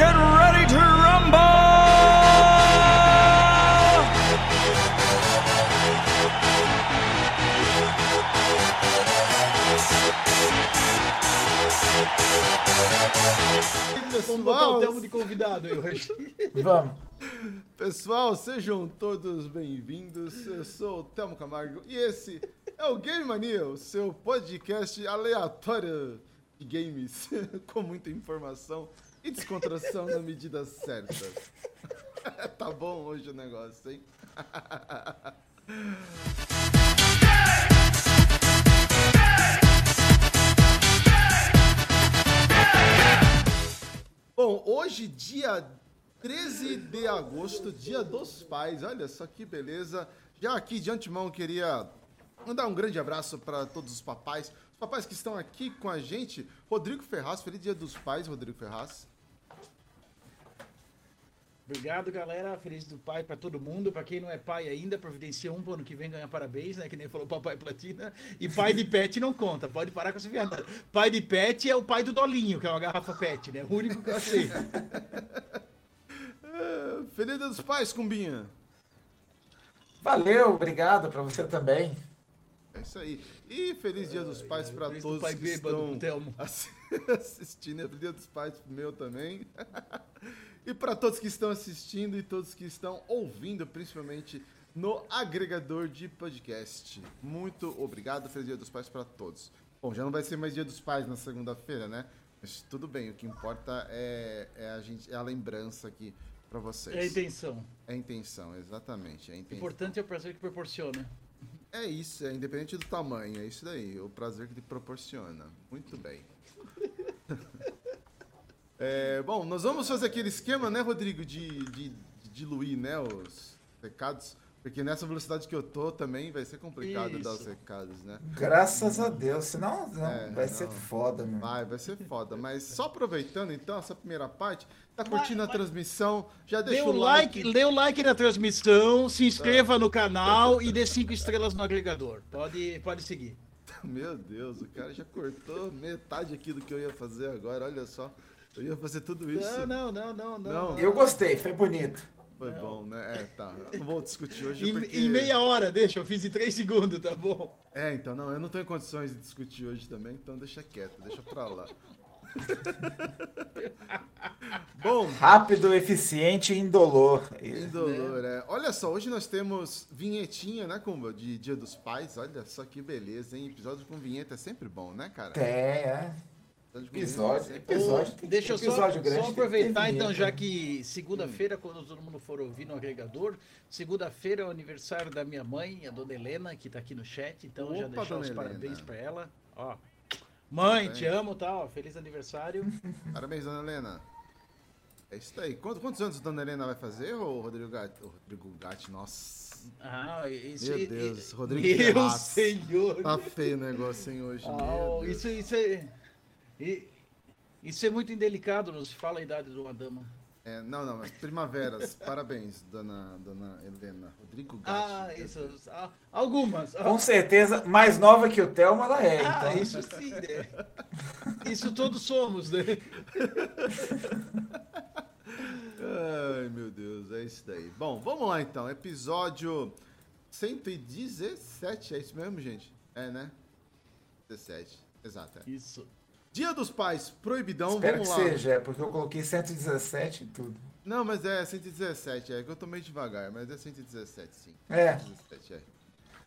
get ready to rumble! Vamos botar o Pessoal, termo de convidado aí hoje. Vamos. pessoal, sejam todos bem-vindos. Eu sou o Telmo Camargo e esse é o Game Mania, o seu podcast aleatório de games, com muita informação e descontração na medida certa. tá bom hoje o negócio, hein? Bom, hoje, dia 13 de agosto, dia dos pais. Olha só que beleza. Já aqui de antemão queria mandar um grande abraço para todos os papais. Os papais que estão aqui com a gente. Rodrigo Ferraz, feliz dia dos pais, Rodrigo Ferraz. Obrigado, galera. Feliz do pai pra todo mundo. Pra quem não é pai ainda, providencia um pro ano que vem ganhar parabéns, né? Que nem falou papai platina. E pai de pet não conta. Pode parar com essa viada. Pai de pet é o pai do Dolinho, que é uma garrafa pet, né? O único que eu aceito. É, feliz dia dos pais, Cumbinha. Valeu, obrigado pra você também. É isso aí. E feliz dia dos pais para Feliz do todos pai que bêbado, estão assistindo. É Feliz dia dos pais meu também. e para todos que estão assistindo e todos que estão ouvindo, principalmente no agregador de podcast. Muito obrigado. Feliz dia dos pais para todos. Bom, já não vai ser mais dia dos pais na segunda-feira, né? Mas tudo bem, o que importa é, é a gente, é a lembrança aqui para vocês. É a intenção. É a intenção, exatamente. É a O intenção. importante é o prazer que proporciona. É isso, é independente do tamanho, é isso daí, o prazer que te proporciona. Muito bem. É, bom, nós vamos fazer aquele esquema, né, Rodrigo, de, de, de diluir, né, os recados, porque nessa velocidade que eu tô também vai ser complicado dar os Isso. recados, né? Graças a Deus, senão não, É, vai não. ser foda, meu. Vai, vai ser foda, mas só aproveitando então essa primeira parte, tá curtindo a Vai, vai. transmissão, já Dê deixa o o like, like. dê o like na transmissão, se inscreva no canal e dê cinco estrelas no agregador. Pode, pode seguir. Meu Deus, o cara já cortou metade aqui do que eu ia fazer agora, olha só. Eu ia fazer tudo isso. Não, não, não, não, Não. não. Eu gostei, foi bonito. Foi bom, né? É, tá. Eu não vou discutir hoje Em, porque... em meia hora, deixa, eu fiz em três segundos, tá bom? É, então, não, eu não tô em condições de discutir hoje também, então deixa quieto, deixa pra lá. bom, Rápido, eficiente e indolor. indolor, é. Olha só, hoje nós temos vinhetinha, né, Kumba? De Dia dos Pais, olha só que beleza, hein? Episódio com vinheta é sempre bom, né, cara? Tem, é. Episódio Episódio, tem- Deixa eu só, episódio só aproveitar então, já que segunda-feira, quando todo mundo for ouvir no agregador, segunda-feira é o aniversário da minha mãe, a dona Helena, que tá aqui no chat, então já Opa, deixar os dona parabéns Helena. pra ela. Ó. Mãe, Parabéns. te amo, tá? Ó, feliz aniversário. Parabéns, dona Helena. É isso aí. Quantos, quantos anos a dona Helena vai fazer, ô Rodrigo Gatti? Ô, Rodrigo Gatti, nossa. Ah, isso, Meu Deus, e- Rodrigo Meu senhor. Tá feio o negócio, hein, hoje. Ah, meu Deus. isso, isso é. E- Isso é muito indelicado, não se fala a idade de uma dama. É, não, não, mas primaveras. Parabéns, dona, dona Helena. Rodrigo Gatti. Ah, isso. Ah, algumas. Com certeza, mais nova que o Thelma, ela é. Ah, então. isso sim, né? Isso todos somos, né? Ai, meu Deus, é isso daí. Bom, vamos lá então. Episódio 117, é isso mesmo, gente? É, né? 17, exato. É. Isso. Dia dos Pais, proibidão, Espero vamos que lá. seja, é porque eu coloquei 117 e tudo. Não, mas é 117, é que eu tô meio devagar, mas é 117, sim. É. 117, é.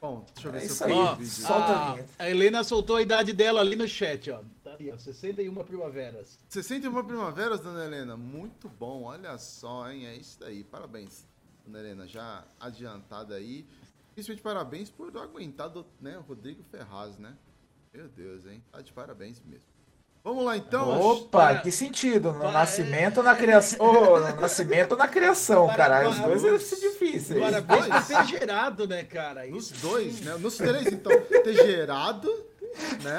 Bom, deixa eu ver É se eu aí. Ó, vídeo. Solta a a, Helena soltou a idade dela ali no chat, ó. Tá ali, ó. 61 primaveras. 61 primaveras, dona Helena. Muito bom, olha só, hein? É isso daí. Parabéns, dona Helena. Já adiantada aí. Principalmente parabéns por aguentar do, né, o Rodrigo Ferraz, né? Meu Deus, hein? Tá de parabéns mesmo. Vamos lá então. Opa, para- que sentido? No para- nascimento ou na criação? Ô, no nascimento ou na criação, Para- caralho. Os dois devem ser difíceis. Parabéns por ter gerado, né, cara? Nos Isso dois, né? Nos três, então. Ter gerado, né?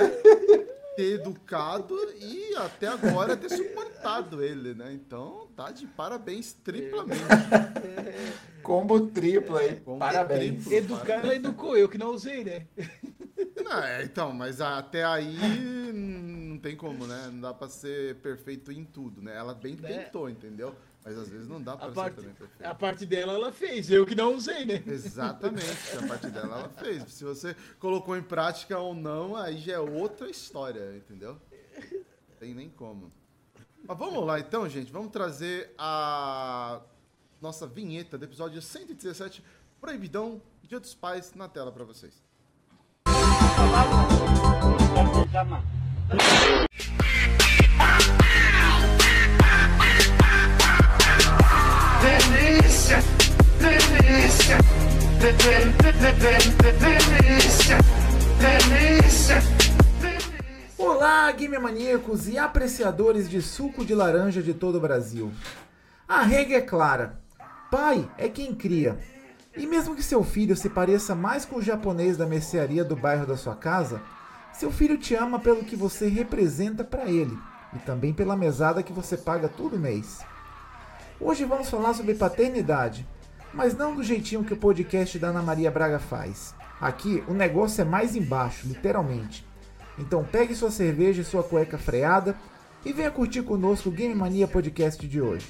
Ter educado e até agora ter suportado ele, né? Então, tá de parabéns triplamente. Combo triplo aí. Combo Parabéns. triplo. Educar, ela educou, eu que não usei, né? Não, é, então, mas até aí não tem como, né? Não dá pra ser perfeito em tudo, né? Ela bem É. tentou, entendeu? Mas às vezes não dá pra A ser parte, também perfeito. a parte dela ela fez, eu que não usei, né? Exatamente, a parte dela ela fez. Se você colocou em prática ou não, aí já é outra história, entendeu? Não tem nem como. Mas vamos lá então, gente. Vamos trazer a nossa vinheta do episódio 117, Proibidão Dia dos Pais, na tela pra vocês. Olá, game maníacos e apreciadores de suco de laranja de todo o Brasil. A regra é clara: pai é quem cria. E mesmo que seu filho se pareça mais com o japonês da mercearia do bairro da sua casa, seu filho te ama pelo que você representa para ele e também pela mesada que você paga todo mês. Hoje vamos falar sobre paternidade, mas não do jeitinho que o podcast da Ana Maria Braga faz. Aqui o negócio é mais embaixo, literalmente. Então pegue sua cerveja e sua cueca freada e venha curtir conosco o Game Mania Podcast de hoje.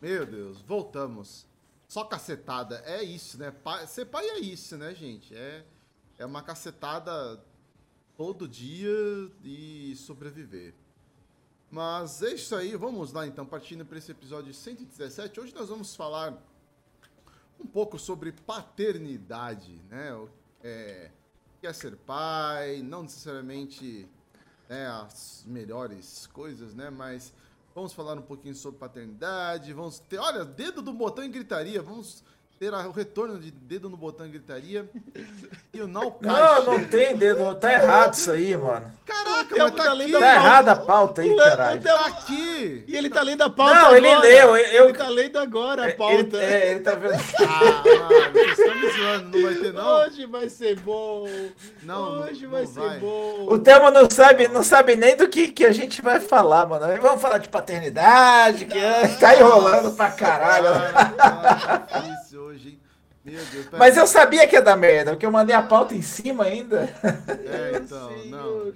Meu Deus, voltamos. Só cacetada, é isso, né? Pai- ser pai é isso, né, gente? É, é uma cacetada todo dia e sobreviver. Mas é isso aí, vamos lá então, partindo para esse episódio 117. Hoje nós vamos falar um pouco sobre paternidade, né? O- É, o que é ser pai, não necessariamente né, as melhores coisas, né? Mas vamos falar um pouquinho sobre paternidade, vamos ter, olha, dedo do botão em gritaria, vamos ter a- o retorno de dedo no botão em gritaria e o Não, Nalcast. não tem dedo, tá errado isso aí, mano. Caraca, Tem mas tá aqui, Tá errada a pauta aí, caralho. tá aqui. E ele tá lendo a pauta Não, agora. ele leu, eu- Ele tá lendo agora a Ele, pauta. é, ele tá vendo. Ah, mano, vocês estão me zoando, não vai ter não? Hoje vai ser bom. Não, Hoje não vai vai. ser bom. O Thelma não sabe, não sabe nem do que, que a gente vai falar, mano. Vamos falar de paternidade, que é, tá enrolando pra caralho. Ah, tá hein? Meu Deus, pera Mas eu sabia que ia dar merda, porque eu mandei a pauta em cima ainda. É, então, não.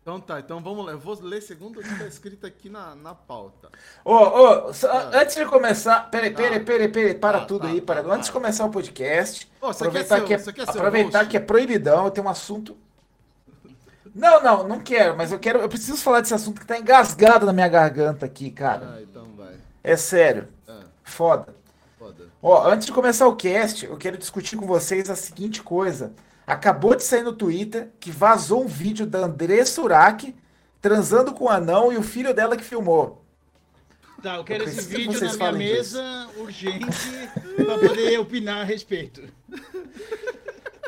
Então tá, então vamos lá. Eu vou ler segundo o que tá escrito aqui na, na pauta. Ô, ô, Ah. antes de começar, peraí, peraí, Tá. peraí, peraí, para Tá, tudo tá, aí, tá, para. tá. Antes de começar o podcast, quer aproveitar, que, é, aproveitar que é proibidão, eu tenho um assunto. Não, não, não quero, mas eu quero, eu preciso falar desse assunto que tá engasgado na minha garganta aqui, cara. Ah, então vai. É sério, Ah, foda. Foda. Ó, antes de começar o cast, eu quero discutir com vocês a seguinte coisa. Acabou de sair no Twitter que vazou um vídeo da André Surak transando com o anão e o filho dela que filmou. Tá, eu quero Eu esse que vídeo vocês na minha mesa, urgente, pra poder opinar a respeito.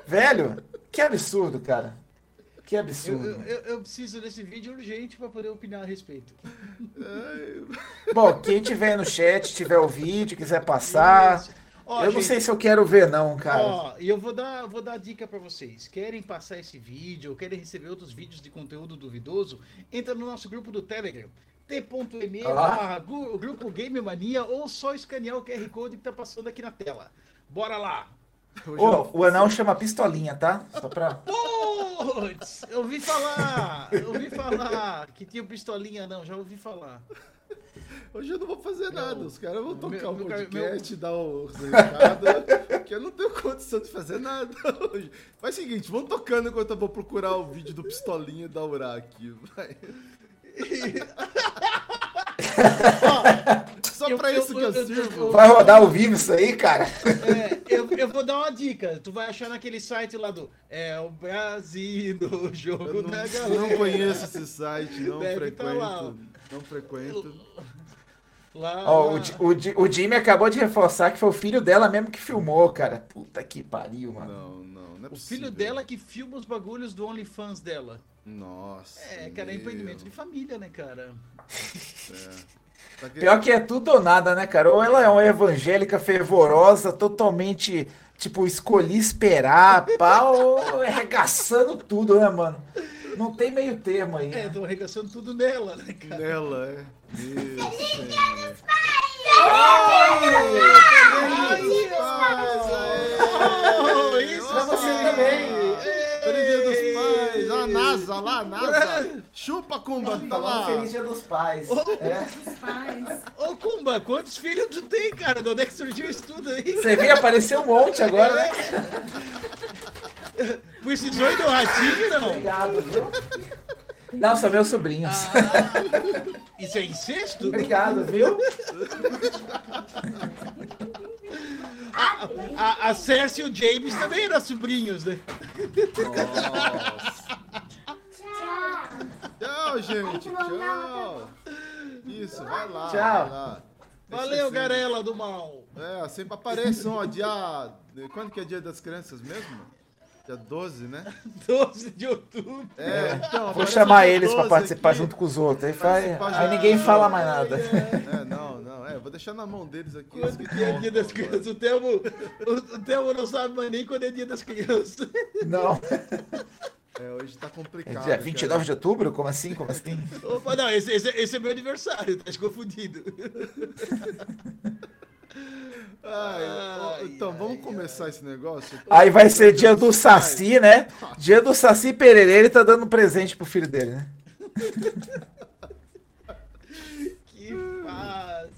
Velho, que absurdo, cara. Que absurdo. eu, eu- eu preciso desse vídeo urgente pra poder opinar a respeito. Bom, quem tiver no chat, tiver o vídeo, quiser passar. Ó, eu não gente, sei se eu quero ver, não, cara. E eu vou dar, vou dar dica pra vocês. Querem passar esse vídeo ou querem receber outros vídeos de conteúdo duvidoso? Entra no nosso grupo do Telegram. t.me Ah. grupo Game Mania ou só escanear o QR Code que tá passando aqui na tela. Bora lá! Ô, o anão chama pistolinha, tá? Só pra. Putz, eu ouvi falar, eu ouvi falar que tinha pistolinha, não, já ouvi falar. Hoje eu não vou fazer nada. Os caras vão tocar meu- o meu podcast, dar o recado, que eu não tenho condição de fazer nada hoje. Faz o seguinte, vamos tocando enquanto eu vou procurar o vídeo do Pistolinha da Ura aqui. Vai. Só Eu- pra eu- isso que eu- eu eu- sirvo. Vai rodar ao vivo isso aí, cara? É, eu, eu vou dar uma dica. Tu vai achar naquele site lá do É o Brasil no jogo Eu não, da não galera. conheço esse site, não Deve frequento. tá lá. não frequento. Lá, Ó, lá. o, Di- o, o Jimmy acabou de reforçar que foi o filho dela mesmo que filmou, cara. Puta que pariu, mano. Não, não, não é O possível. filho dela que filma os bagulhos do OnlyFans dela. Nossa. É, cara, é meu. empreendimento de família, né, cara? Tá que- Pior que é tudo ou nada, né, cara? Ou ela é uma evangélica fervorosa, totalmente, tipo, escolhi esperar, pá, ou é arregaçando tudo, né, mano? Não tem meio termo aí. É, né? tô arregaçando tudo nela, né, cara? Nela, é. Meu senhor. Oh, isso Pra você também. NASA lá, a NASA! Chupa, Kumba! Tá lá! Feliz Dia dos Pais. É. Ô, Kumba, quantos filhos tu tem, cara? De onde é que surgiu isso tudo aí? Você vê, apareceu um monte agora, né? Zoio do ratinho, não? Obrigado, viu? Não, são meus sobrinhos. Isso é incesto? Obrigado, viu? A, a Cersei e o James também eram sobrinhos, né? Tchau, gente! Tchau! Isso, vai lá! Tchau. vai lá. Valeu, é Garela do mal. É, sempre apareçam, ó, dia... Quando que é dia das crianças mesmo? Dia 12, né? 12 de outubro. É, então... Vou chamar eles pra 12 participar aqui. junto com os outros. Aí, faz... Aí ninguém fala mais nada. É, não, não, é, vou deixar na mão deles aqui. Quando que é dia das crianças? O Thelmo, o, o não sabe mais nem quando é dia das crianças. Não. É, hoje tá É complicado. dia 29 de outubro? Como assim? Como assim? Opa, não, esse, esse, esse é meu aniversário, tá confundido. Ai, Ai, então, ai, vamos começar esse negócio? Aí vai ser dia do Saci, né? Dia do Saci Pereira. Ele tá dando presente pro filho dele, né? Que fases.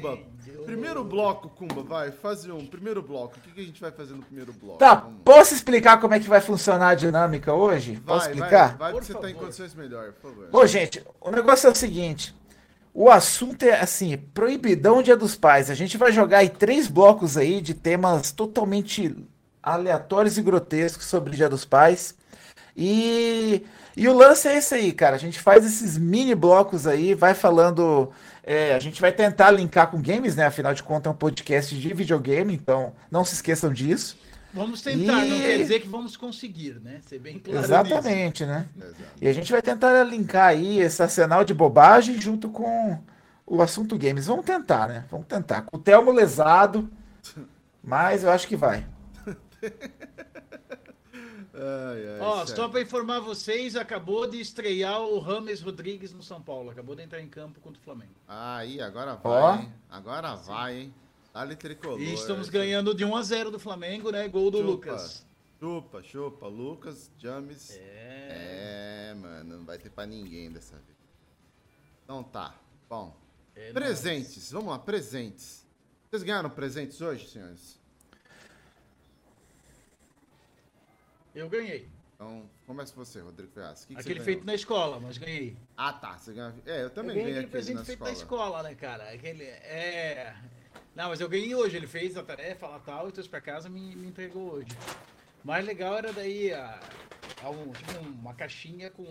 Kumba, primeiro bloco, Kumba, vai, faz um primeiro bloco. O que, que a gente vai fazer no primeiro bloco? Tá, Vamos. posso explicar como é que vai funcionar a dinâmica hoje? Posso Vai, explicar? vai, vai, Por você tá em favor. condições melhor, por favor. Ô, gente, o negócio é o seguinte. O assunto é assim, proibidão Dia dos Pais. A gente vai jogar aí três blocos aí de temas totalmente aleatórios e grotescos sobre Dia dos Pais. E, e o lance é esse aí, cara. A gente faz esses mini blocos aí, vai falando. É, a gente vai tentar linkar com games, né? Afinal de contas, é um podcast de videogame, então não se esqueçam disso. Vamos tentar, não E- quer dizer que vamos conseguir, né? Ser bem claro nisso. Exatamente, né? Exato. E a gente vai tentar linkar aí esse arsenal de bobagem junto com o assunto games. Vamos tentar, né? Vamos tentar. Com o Telmo lesado, mas eu acho que vai. Ai, ai, Ó, só pra informar vocês, acabou de estrear o Rames Rodrigues no São Paulo. Acabou de entrar em campo contra o Flamengo. Aí, agora vai, Ó. hein? Agora vai, hein? Dá-lhe tricolor. E estamos esse- ganhando de 1 a 0 do Flamengo, né? Gol do Chupa. Lucas. Chupa, chupa, Lucas, James. É. É, mano, não vai ter pra ninguém dessa vez. Então tá, bom. é presentes, vamos lá, presentes. Vocês ganharam presentes hoje, senhores? Eu ganhei. Então, começa você, Rodrigo Ferraz. Que que Aquele você feito na escola, mas ganhei. Ah, tá, você ganhou... É, eu também eu ganhei ganhei aquele aquele presente na feito escola. na escola, né, cara? Aquele. É. Não, mas eu ganhei hoje. Ele fez a tarefa lá tal e trouxe pra casa e me, me entregou hoje. O mais legal era daí a, a um- tipo uma caixinha com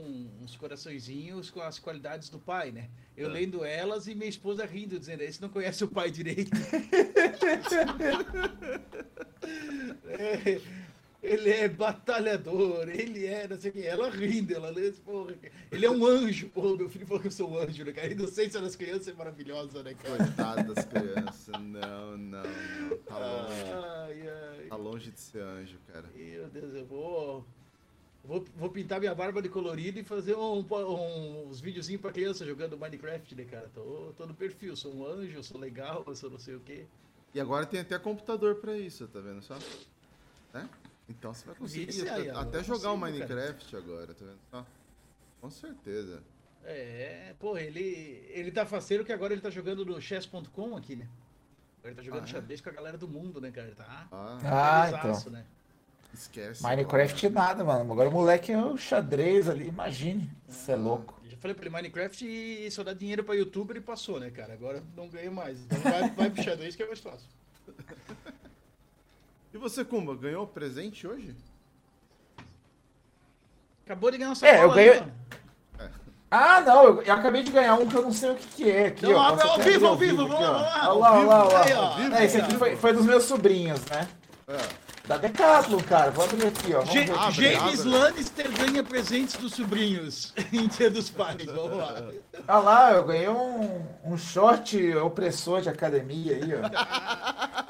uns coraçõezinhos com as qualidades do pai, né? Eu Ah. lendo elas e minha esposa rindo, dizendo: Esse não conhece o pai direito. É, ele é batalhador, ele é, não sei o que. Ela rindo, ela lê, porra, ele é um anjo. Pô, meu filho falou que eu sou um anjo, né, cara? Inocência das crianças é maravilhosa, né, cara? Coitado das crianças. Não, não, não. Tá longe. Ai, ai. Tá longe de ser anjo, cara. Meu Deus, eu vou. Vou, vou pintar minha barba de colorido e fazer um, um- uns videozinhos pra criança jogando Minecraft, né, cara? Tô, tô no perfil, sou um anjo, sou legal, sou não sei o quê. E agora tem até computador pra isso, tá vendo só? Né? Então você vai conseguir até, aí, até eu jogar o consigo, cara. Minecraft agora, tá vendo só? Com certeza. É, pô, ele, ele tá faceiro que agora ele tá jogando no chess.com aqui, né? Agora ele tá jogando Ah, é? xadrez com a galera do mundo, né, cara? Tá Ah, Ah, então. né? esquece. Minecraft nada, mano. Agora o moleque é o xadrez ali, imagine. Você é louco. Já falei pra ele, Minecraft e só dá dinheiro pra youtuber e passou, né, cara? Agora não ganha mais. Então vai, vai pro xadrez que é mais fácil. E você, Kumba, ganhou presente hoje? Acabou de ganhar uma É, eu ganhei- né, mano? Ah, não, eu, eu acabei de ganhar um que eu não sei o que, que é. Aqui, Não, ó, Posso ao vivo, ao vivo, aqui, vamos lá, Olha lá, olha lá, olha lá. Aí, ó. É, esse aqui foi, foi dos meus sobrinhos, né? É. Da Decathlon, cara. Vou abrir aqui, ó. Vamos Ja- ver aqui. abre, James abre. Lannister ganha presentes dos sobrinhos em Dia dos Pais. Vamos lá. Olha lá, eu ganhei um, um short opressor de academia aí, ó.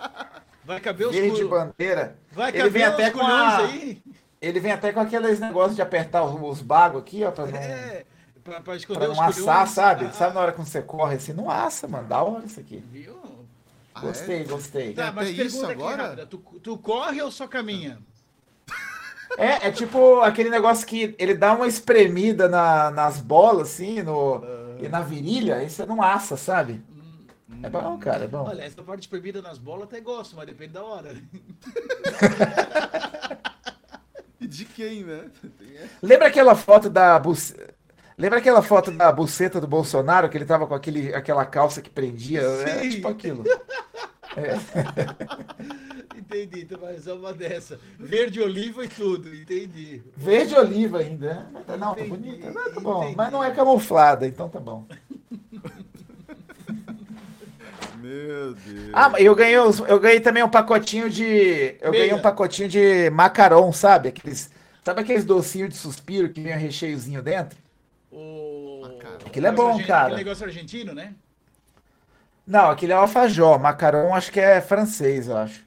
Vai caber os verde cu- bandeira. Vai Ele caber vem até os com a- aí. Ele vem até com aqueles negócios de apertar os, os bagos aqui, ó, pra não, É, pra, pra esconder pra os não assar, culhões. sabe? Ah, Sabe na hora que você corre assim? Não assa, mano. Da hora isso aqui. Viu? Ah, Gostei, é? gostei. Tá, mas isso pergunta aqui agora? Tu, tu corre ou só caminha? É, é tipo aquele negócio que ele dá uma espremida na- nas bolas, assim, no, e na virilha, aí você não assa, sabe? É bom, cara, é bom. Olha, essa parte de bebida nas bolas até gosto, mas depende da hora. E de quem, né? Lembra aquela foto da buce... Lembra aquela foto da buceta do Bolsonaro, que ele tava com aquele, aquela calça que prendia? É Sim. tipo aquilo. Entendi, então vai usar uma dessa. Verde oliva e tudo, entendi. Verde oliva ainda, né? Mas tá- Não, tá bonita. Não, tá bom. entendi. Mas não é camuflada, então tá bom. Meu Deus. Ah, eu ganhei, os- eu ganhei também um pacotinho de. Eu ganhei Meia. um pacotinho de macaron, sabe? Aqueles, sabe aqueles docinhos de suspiro que vem um recheiozinho dentro? O... Macarrão. Aquilo é bom, cara. Aquele negócio argentino, né? Não, aquele é alfajor. Macaron acho que é francês, eu acho.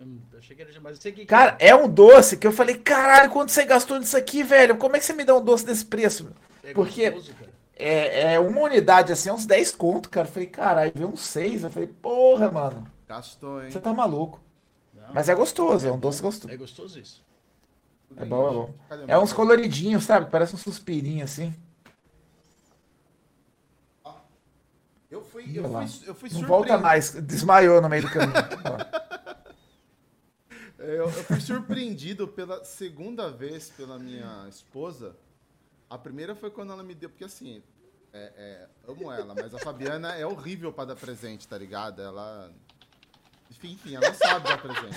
Hum, achei que era mas eu sei que Cara, é um doce que eu falei, caralho, quanto você gastou nisso aqui, velho? Como é que você me dá um doce desse preço? é porque- gostoso. É, é uma unidade assim, uns 10 conto, cara. Eu falei, caralho, veio uns 6. Eu falei, porra, mano, Gastou, hein? você tá maluco. Não, Mas é gostoso, é um doce gostoso. É gostoso isso. É bom, é bom. É uns coloridinhos, sabe? Parece um suspirinho assim. Eu fui, eu fui, eu fui Não surpreendido. volta mais, desmaiou no meio do caminho. É, Eu, eu fui surpreendido pela segunda vez pela minha esposa. A primeira foi quando ela me deu, porque assim, é, é, amo ela, mas a Fabiana é horrível pra dar presente, tá ligado? Ela. Enfim, enfim, ela não sabe dar presente.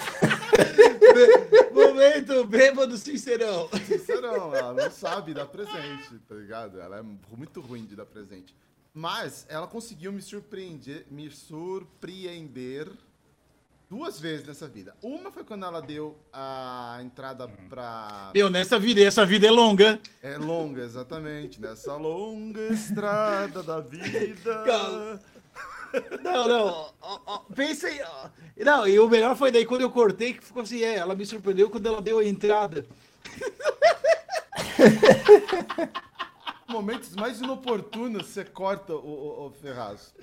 Momento bêbado sincerão. Sincerão, ela não sabe dar presente, tá ligado? Ela é muito ruim de dar presente. Mas ela conseguiu me surpreender, me surpreender duas vezes nessa vida. Uma foi quando ela deu a entrada pra. Meu, nessa vida, e essa vida é longa. É longa, exatamente. Nessa longa estrada da vida. Calma. Não, não. ó, ó, pensa aí. ó. Não, e o melhor foi daí quando eu cortei, que ficou assim, é, ela me surpreendeu quando ela deu a entrada. Momentos mais inoportunos você corta o, o, o Ferraz.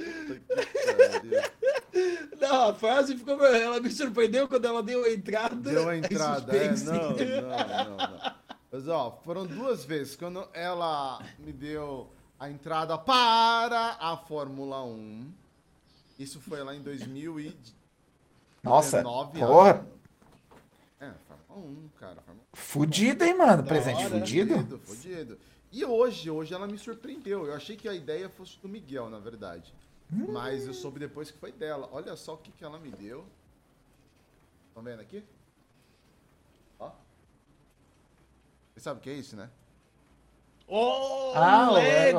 Não, a frase ficou. Ela me surpreendeu quando ela deu a entrada. Deu a entrada, é, não, não, não, não. Mas ó, foram duas vezes. Quando ela me deu a entrada para a Fórmula 1. Isso foi lá em 2019. Nossa, 19 porra. É, Fórmula 1, cara. Fórmula fudido, hein, mano? Da Presente hora, fudido. Fudido, fudido. E hoje, hoje ela me surpreendeu. Eu achei que a ideia fosse do Miguel, na verdade. Mas eu soube depois que foi dela. Olha só o que, que ela me deu. Estão vendo aqui? Ó. Você sabe o que é isso, né? Oh, Ah, o Lego!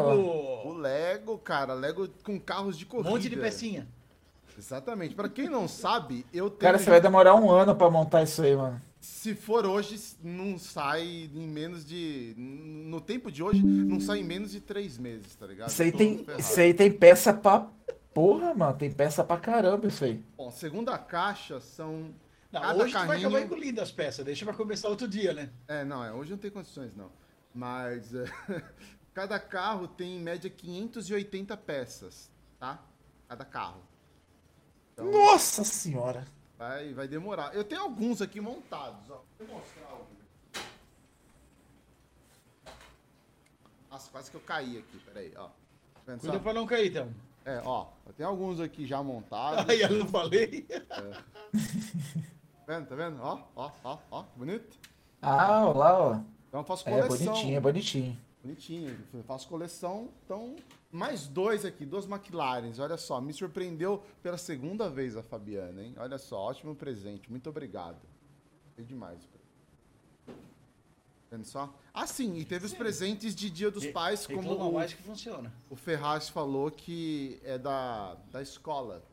O Lego, cara. Lego com carros de Um corrida. monte de pecinha. Exatamente. Pra quem não sabe, eu tenho... Cara, você vai demorar um ano pra montar isso aí, mano. Se for hoje, não sai em menos de... No tempo de hoje, não sai em menos de três meses, tá ligado? Isso aí tem, isso aí tem peça pra. Porra, mano, tem peça pra caramba isso aí. Bom, segunda caixa são. Não, cada hoje tu vai carrinho- acabar engolindo as peças. Deixa pra começar outro dia, né? É, não, é, hoje não tem condições, não. Mas é, cada carro tem em média 580 peças, tá? Cada carro. Então Nossa senhora. Vai, vai demorar. Eu tenho alguns aqui montados, ó. Vou mostrar alguns. Nossa, quase que eu caí aqui, peraí, ó. Só? Cuida pra não cair, então. É, ó, eu tenho alguns aqui já montados. Aí eu não falei. Tá vendo, tá vendo? Ó, ó, ó, ó, bonito. Ah, olha lá, ó. Então eu faço É coleção. bonitinho, é bonitinho. Bonitinho, eu faço coleção, então mais dois aqui, duas McLarens, olha só, me surpreendeu pela segunda vez a Fabiana, hein? Olha só, ótimo presente, muito obrigado. Foi demais. Vendo só? Ah, sim, e teve os presentes de Dia dos Pais, como Reclama o, mais que funciona. o Ferraz falou que é da, da escola.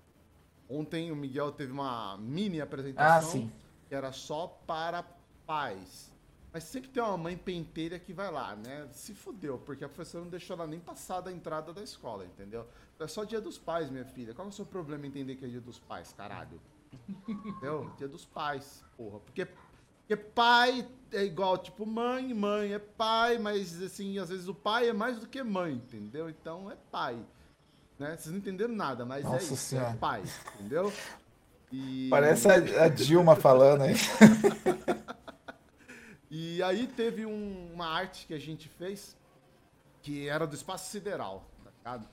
Ontem o Miguel teve uma mini apresentação Ah, sim. que era só para pais. Mas sempre tem uma mãe penteira que vai lá, né? Se fudeu, porque a professora não deixou ela nem passar da entrada da escola, entendeu? É só dia dos pais, minha filha. Qual é o seu problema em entender que é dia dos pais, caralho? Entendeu? Dia dos pais, porra. Porque, porque pai é igual, tipo, mãe, mãe é pai, mas assim, às vezes o pai é mais do que mãe, entendeu? Então é pai. Né? Vocês não entenderam nada, mas é Nossa isso, Senhora. é pai, entendeu? E... Parece a, a Dilma falando aí. E aí teve um- uma arte que a gente fez que era do espaço sideral, tá ligado?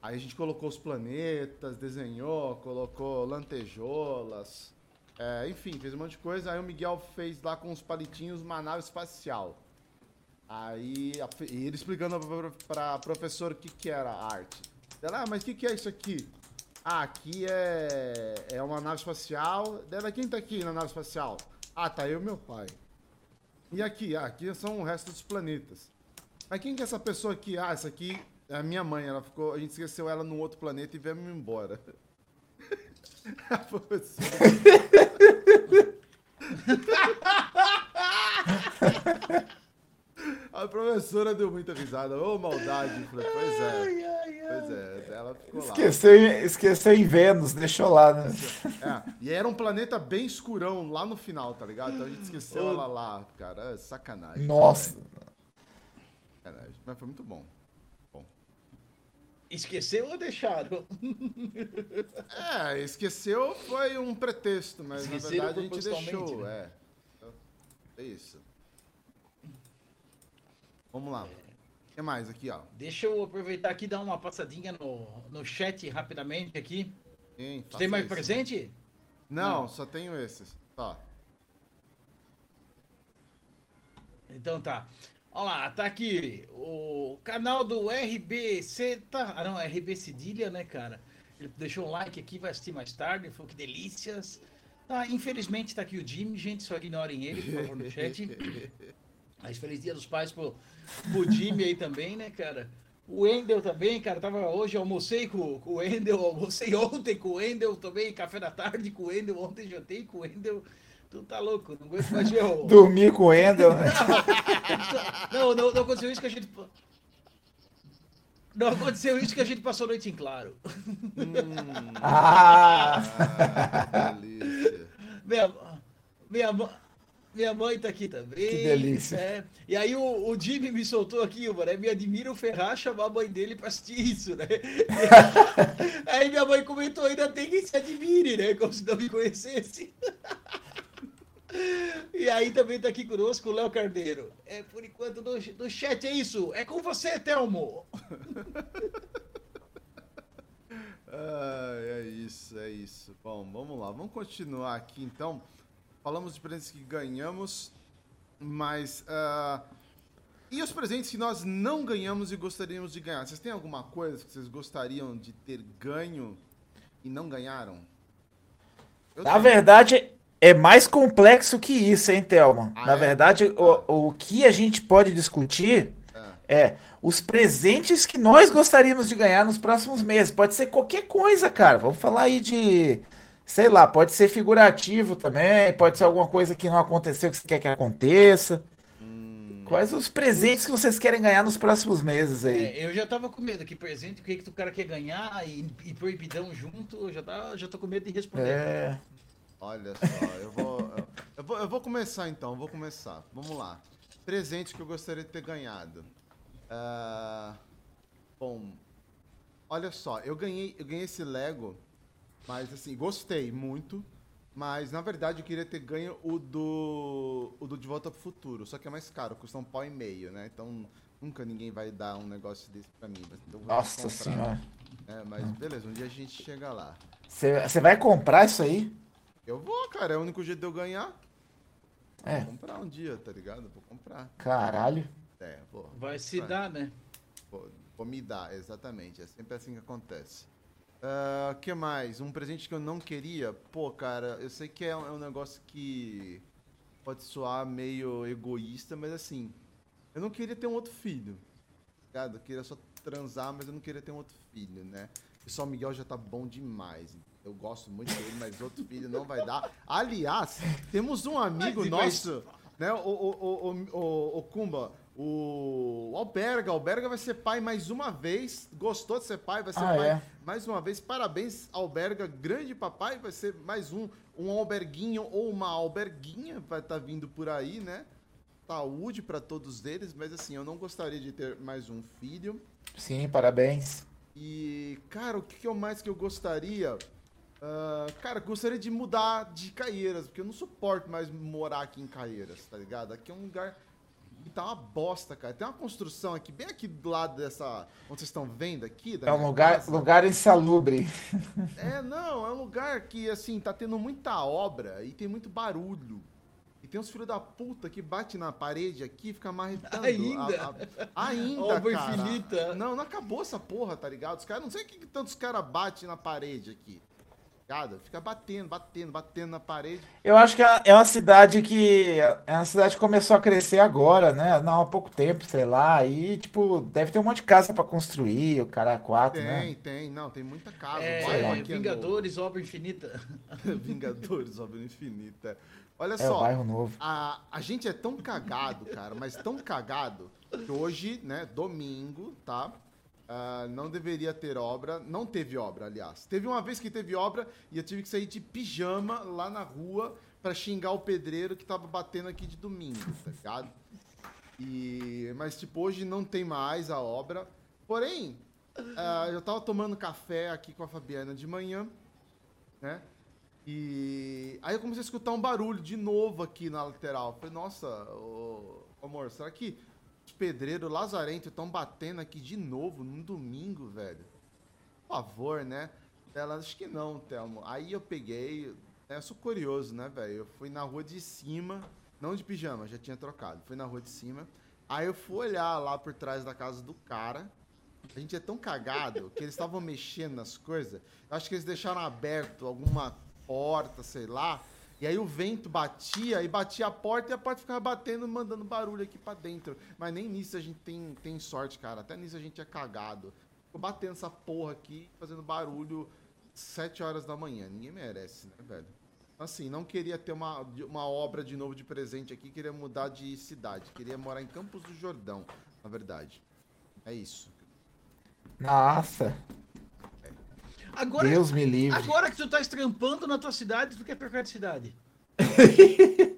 Aí a gente colocou os planetas, desenhou, colocou lantejoulas, é, enfim, fez um monte de coisa. Aí o Miguel fez lá com os palitinhos uma nave espacial. Aí a e ele explicando pra professora o que, que era a arte. Ela, ah, mas o que, que é isso aqui? Ah, aqui é, é uma nave espacial. Dela, quem tá aqui na nave espacial? Ah, tá eu e meu pai. E aqui? Ah, aqui são o resto dos planetas. Mas quem que é essa pessoa aqui? Ah, essa aqui é a minha mãe. Ela ficou, a gente esqueceu ela num outro planeta e viemos embora. A professora- deu muita risada. Ô, maldade. Eu Falei, pois é. Pois é. Ela ficou lá. Esqueceu, em- esqueceu em Vênus, deixou lá, né? É, e era um planeta bem escurão lá no final, tá ligado? Então a gente esqueceu ela lá, cara. É sacanagem. Nossa. Sacanagem. Mas foi muito bom. Esqueceu ou deixaram? É, esqueceu foi um pretexto, mas na Esqueceram verdade a gente deixou, né? é. É isso. Vamos lá. O que mais aqui, ó? Deixa eu aproveitar aqui e dar uma passadinha no, no chat rapidamente aqui. Faça Tem mais isso? presente? Não, Não. só tenho esses. Só. Então tá. Olha lá, tá aqui o canal do RBC, tá? Ah não, RB Cedilha, né, cara? Ele deixou um like aqui, vai assistir mais tarde, falou que delícias. Tá, infelizmente tá aqui o Jimmy, gente, só ignorem ele, por favor, no chat. Mas feliz dia dos pais pro, pro Jimmy aí também, né, cara? O Wendel também, cara, tava hoje, almocei com, com o Wendel, almocei ontem com o Wendel também, café da tarde com o Wendel, ontem jantei com o Wendel. Tu tá louco, não aguento mais ver o... Dormir com o Endel, né? Não, não, não aconteceu isso que a gente. Não aconteceu isso que a gente passou a noite em claro. Ah! Ah, delícia. Minha, minha, minha mãe tá aqui também. Que delícia. é. E aí o, o Jimmy me soltou aqui, mano. né? Me admira o Ferraz chamar a mãe dele pra assistir isso, né? aí minha mãe comentou, ainda tem quem se admire, né? Como se não me conhecesse. E aí também tá aqui conosco o Léo Carneiro. É, por enquanto, no, no chat é isso. É com você, Telmo. Ai, é isso, é isso. Bom, vamos lá. Vamos continuar aqui então. Falamos de presentes que ganhamos, mas. ah, e os presentes que nós não ganhamos e gostaríamos de ganhar? Vocês têm alguma coisa que vocês gostariam de ter ganho e não ganharam? Eu Na tenho. verdade, é mais complexo que isso, hein, Thelma? Ah, Na é? verdade, o, o que a gente pode discutir é os presentes que nós gostaríamos de ganhar nos próximos meses. Pode ser qualquer coisa, cara. Vamos falar aí de. Sei lá, pode ser figurativo também, pode ser alguma coisa que não aconteceu que você quer que aconteça. Hum, Quais os presentes que vocês querem ganhar nos próximos meses aí? É, eu já tava com medo aqui, presente, o que, que o cara quer ganhar e, e proibidão junto, eu já, tá, já tô com medo de responder. É. Olha só, eu vou, eu, vou. Eu vou começar então, eu vou começar. Vamos lá. Presente que eu gostaria de ter ganhado. Ah, bom, olha só, eu ganhei, eu ganhei esse Lego, mas assim, gostei muito. Mas na verdade eu queria ter ganho o do. o do De Volta pro Futuro. Só que é mais caro, custa um pau e meio, né? Então nunca ninguém vai dar um negócio desse pra mim. mas então Nossa comprar. senhora. É, mas beleza, um dia a gente chega lá. Você vai comprar isso aí? Eu vou, cara, é o único jeito de eu ganhar. É. Vou comprar um dia, tá ligado? Vou comprar. Caralho. É, vou. Vai se dar, né? Vou, vou me dar, exatamente. É sempre assim que acontece. O que mais? Um presente que eu não queria? Pô, cara, eu sei que é um, é um negócio que pode soar meio egoísta, mas assim, eu não queria ter um outro filho. tá ligado? Eu queria só transar, mas eu não queria ter um outro filho, né? Só o Miguel já tá bom demais. Eu gosto muito dele, mas outro filho não vai dar. Aliás, temos um amigo Mas- nosso, né? O, o, o, o, o, o Kumba, O Alberga, Alberga vai ser pai mais uma vez. Gostou de ser pai, vai ser Ah, pai é? mais uma vez. Parabéns, Alberga, grande papai. Vai ser mais um, um alberguinho ou uma alberguinha. Vai estar vindo por aí, né? Saúde pra todos eles, mas assim, eu não gostaria de ter mais um filho. Sim, parabéns. E, cara, o que, eu mais que eu gostaria? Ah, cara, gostaria de mudar de Caieiras, porque eu não suporto mais morar aqui em Caieiras, tá ligado? Aqui é um lugar que tá uma bosta, cara. Tem uma construção aqui, bem aqui do lado dessa. Onde vocês estão vendo aqui? da É um lugar, casa. lugar insalubre. É, não, é um lugar que, assim, tá tendo muita obra e tem muito barulho. E tem uns filhos da puta que bate na parede aqui e fica marretando. Ainda? a- a- ainda, Obra cara. infinita. Não, não acabou essa porra, tá ligado? Os caras, não sei o que, que tantos caras batem na parede aqui. Ligado? Fica batendo, batendo, batendo na parede. Eu acho que é é uma cidade que é uma cidade que começou a crescer agora, né? Não há pouco tempo, sei lá. E tipo, deve ter um monte de casa pra construir, o cara quatro, Tem, né? tem, não, tem muita casa. o É, é Vingadores, obra infinita. Vingadores, obra infinita. Olha É o só, bairro novo. A, a gente é tão cagado, cara, mas tão cagado, que hoje, né, domingo, tá? Ah, não deveria ter obra. Não teve obra, aliás. Teve uma vez que teve obra e eu tive que sair de pijama lá na rua pra xingar o pedreiro que tava batendo aqui de domingo, tá ligado? E, mas, tipo, hoje não tem mais a obra. Porém, ah, eu tava tomando café aqui com a Fabiana de manhã, né? E aí eu comecei a escutar um barulho de novo aqui na lateral. Falei, nossa, ô, amor, será que os pedreiros lazarentos estão batendo aqui de novo num domingo, velho? Por favor, né? Ela, acho que não, Thelmo. Aí eu peguei, né, eu sou curioso, né, velho? Eu fui na rua de cima, não de pijama, já tinha trocado. Fui na rua de cima. Aí eu fui olhar lá por trás da casa do cara. A gente é tão cagado que eles estavam mexendo nas coisas. Acho que eles deixaram aberto alguma porta, sei lá. E aí o vento batia e batia a porta e a porta ficava batendo, mandando barulho aqui pra dentro. Mas nem nisso a gente tem, tem sorte, cara. Até nisso a gente é cagado. Ficou batendo essa porra aqui, fazendo barulho sete horas da manhã. Ninguém merece, né, velho? Assim, não queria ter uma, uma obra de novo de presente aqui, queria mudar de cidade. Queria morar em Campos do Jordão, na verdade. É isso. Nossa, Agora, Deus me livre. agora que tu tá estrampando na tua cidade, tu quer trocar de cidade.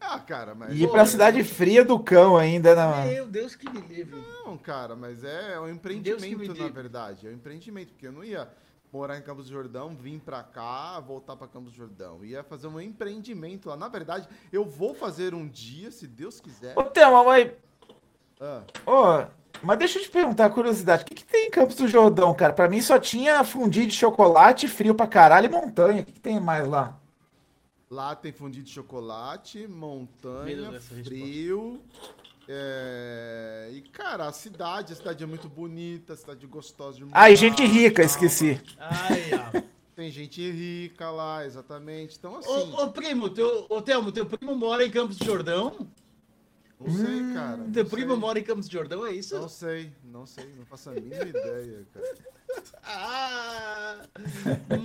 Ah, cara, mas. E ir pra cidade fria do cão ainda, né? Meu Deus que me livre. Não, cara, mas é um que me empreendimento, na verdade. É um empreendimento, porque eu não ia morar em Campos do Jordão, vir pra cá, voltar pra Campos do Jordão. Ia fazer um empreendimento lá. Na verdade, eu vou fazer um dia, se Deus quiser. Ô, Thelma, mas, Ah, ô, mas deixa eu te perguntar, curiosidade. O que, que tem em Campos do Jordão, cara? Pra mim só tinha fundi de chocolate, frio pra caralho e montanha. O que, que tem mais lá? lá tem fundido de chocolate, montanha, frio. é, E, cara, a cidade, a cidade é muito bonita, a cidade é gostosa de morar. Ah, e gente rica, tal. esqueci. Ai, ó. Tem gente rica lá, exatamente. Então, assim, Ô, ô, primo, teu, ô, Thelmo, teu primo mora em Campos do Jordão? Não sei, cara. Teu não primo sei. mora em Campos do Jordão, é isso? Não sei, não sei, não faço a mínima ideia, cara. Ah!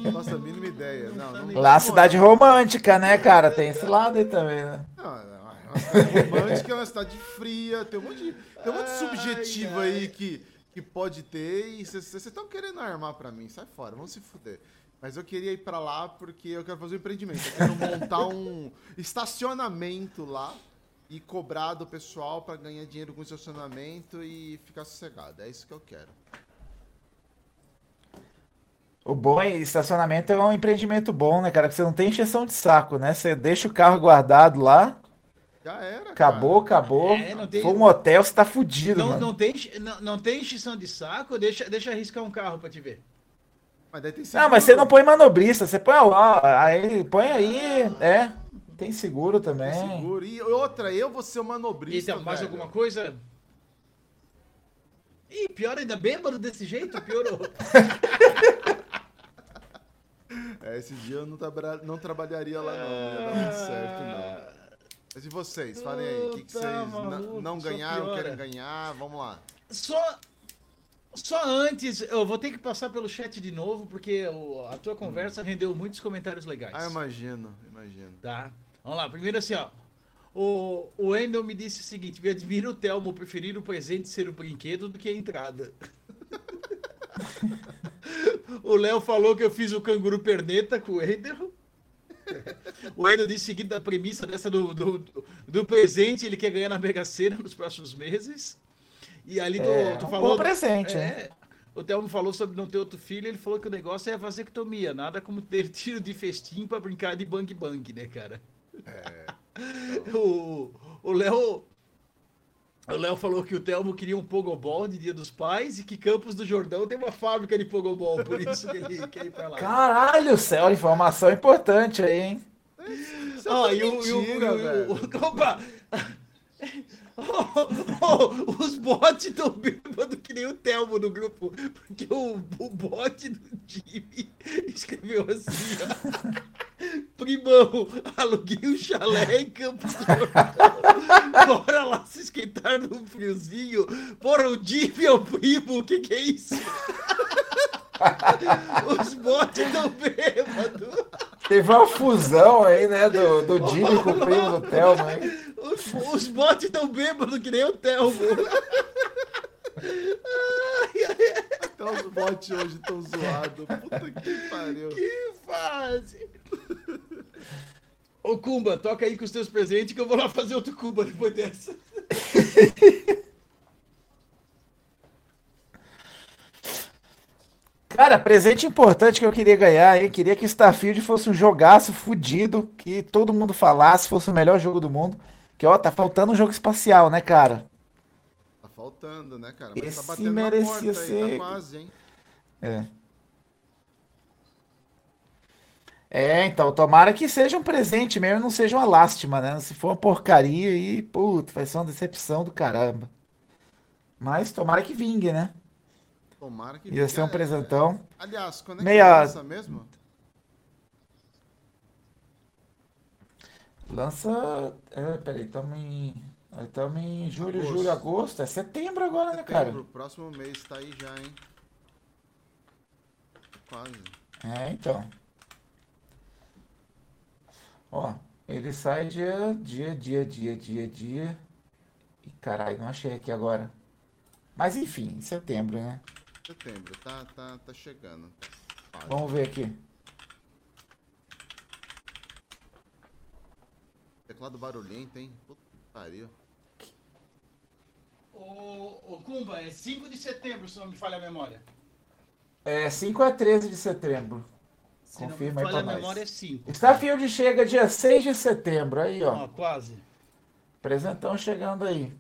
Não faço a mínima ideia. Não, não, Lá, cidade romântica, né, cara? Tem esse lado aí também, né? Não, não, é uma cidade romântica, é uma cidade fria, tem um monte de, tem um monte de Ai, subjetivo ai. aí que, que pode ter e vocês estão querendo armar pra mim, sai fora, vamos se fuder. Mas eu queria ir pra lá porque eu quero fazer um empreendimento. Eu quero montar um estacionamento lá e cobrar do pessoal pra ganhar dinheiro com estacionamento e ficar sossegado. É isso que eu quero. O bom é estacionamento é um empreendimento bom, né, cara? Que você não tem encheção de saco, né? Você deixa o carro guardado lá, Já era, acabou, cara. acabou. É, tem- For um hotel, você tá fudido, Não, mano. não, tem, não, não tem extinção de saco? Deixa, deixa arriscar um carro pra te ver. Mas daí tem Não, mas você não põe manobrista, você põe lá, aí põe aí, é. Tem seguro também. seguro. E outra, eu vou ser o manobrista. Então, mais velho. alguma coisa? Ih, pior ainda, bêbado desse jeito, piorou. É, esse dia eu não, trabra- não trabalharia lá, não. Não ia dar muito certo, não. Mas e vocês? Falem aí. O que, que vocês maluco, não ganharam, querem ganhar? Vamos lá. Só, só antes, eu vou ter que passar pelo chat de novo, porque o- a tua conversa rendeu muitos comentários legais. Ah, imagino, imagino. Tá? Vamos lá, primeiro assim, ó. O, o Wendel me disse o seguinte: me admira o Telmo preferir o presente ser o brinquedo do que a entrada. o Léo falou que eu fiz o canguru perneta com o Wendel. O Wendel disse o seguinte: da premissa dessa do, do, do presente, ele quer ganhar na Mega Sena nos próximos meses. E ali tu, É, tu um falou. bom presente, é, né? O Telmo falou sobre não ter outro filho, ele falou que o negócio é a vasectomia, nada como ter tiro de festim pra brincar de bang bang, né, cara? O o Léo. O Léo falou que o Telmo queria um pogobol de Dia dos Pais e que Campos do Jordão tem uma fábrica de pogobol, por isso que ele quer ir pra lá. Caralho, céu, informação importante aí, hein? Ah, e o, e o- e o- velho. o- Opa! Oh, oh, os bots estão bêbados que nem o Telmo no grupo, porque o, o bot do time escreveu assim, ó. Primão, aluguei um chalé em Campos. Bora lá se esquentar no friozinho. Porra, o é o primo, o que que é isso? Os bots estão bêbados. Teve uma fusão aí, né, do, do Jimmy com o primo do Thelma, hein? Os, os bots estão bêbados que nem o Telmo. Ai, ai, ai, Até os bots hoje estão zoados. Puta que pariu. que fase. Ô, Kumba, toca aí com os teus presentes que eu vou lá fazer outro Kumba depois dessa. Cara, presente importante que eu queria ganhar, hein? Queria que Starfield fosse um jogaço fudido, que todo mundo falasse, fosse o melhor jogo do mundo. Que, ó, tá faltando um jogo espacial, né, cara? Tá faltando, né, cara? Mas tá Esse batendo merecia na porta aí, ser- tá quase, hein? É. É, então, tomara que seja um presente mesmo, não seja uma lástima, né? Se for uma porcaria aí, puto, vai ser uma decepção do caramba. Mas tomara que vingue, né? Tomara que Ia ser um É, presentão. Aliás, quando é que Meia- lança mesmo? Lança. É, peraí, estamos em. Estamos em julho, Agosto. julho, agosto. É setembro agora, né, cara? Setembro, próximo mês tá aí já, hein? Quase. É, então. Ó, ele sai dia, dia, dia, dia, dia, dia. E caralho, não achei aqui agora. Mas enfim, em setembro, né? Setembro, tá, tá, tá chegando. Quase. Vamos ver aqui. Teclado barulhento, hein? Puta que pariu. Ô, ô, Kumba, é 5 de setembro, se não me falha a memória. É 5 a 13 de setembro. Se não me Confirma aí falha pra a memória, é nós. 5. Starfield chega dia 6 de setembro. Aí, ó. Ó, quase. Presentão chegando aí.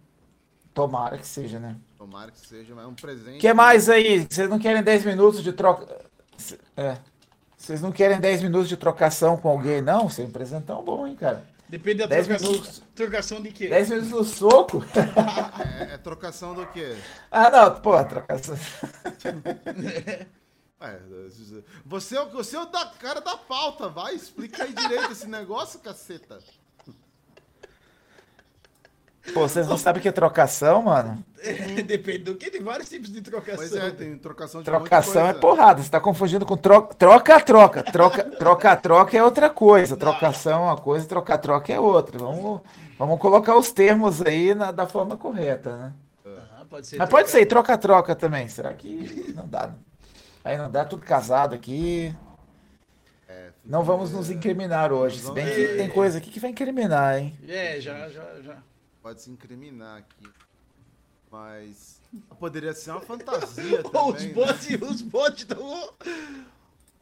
Tomara que seja, né? Tomara que seja mas é um presente. O que mais aí? Vocês não querem 10 minutos de troca. É. Vocês não querem 10 minutos de trocação com alguém, não? Você é um presentão bom, hein, cara? Depende da 10 trocação. minutos. Trocação de quê? 10 minutos no soco? É, é trocação do quê? Ah, não, pô, trocação. É, você, é o- você é o da cara da pauta, vai, explica aí direito esse negócio, caceta. Pô, vocês não sabem o que é trocação, mano? Depende do que, tem vários tipos de trocação. Pois é, tem trocação de Trocação é porrada, você tá confundindo com troca, troca, troca. Troca, troca, troca é outra coisa. Trocação é uma coisa, troca, troca é outra. Vamos, vamos colocar os termos aí na- da forma correta, né? Ah, pode ser Mas pode troca- ser troca, troca também. Será que não dá? Aí não dá, tudo casado aqui. É, Não vamos nos incriminar hoje. Se bem que tem coisa aqui que vai incriminar, hein? É, já, já, já. Pode se incriminar aqui. Mas poderia ser uma fantasia Ô, os também. né? os bots estão.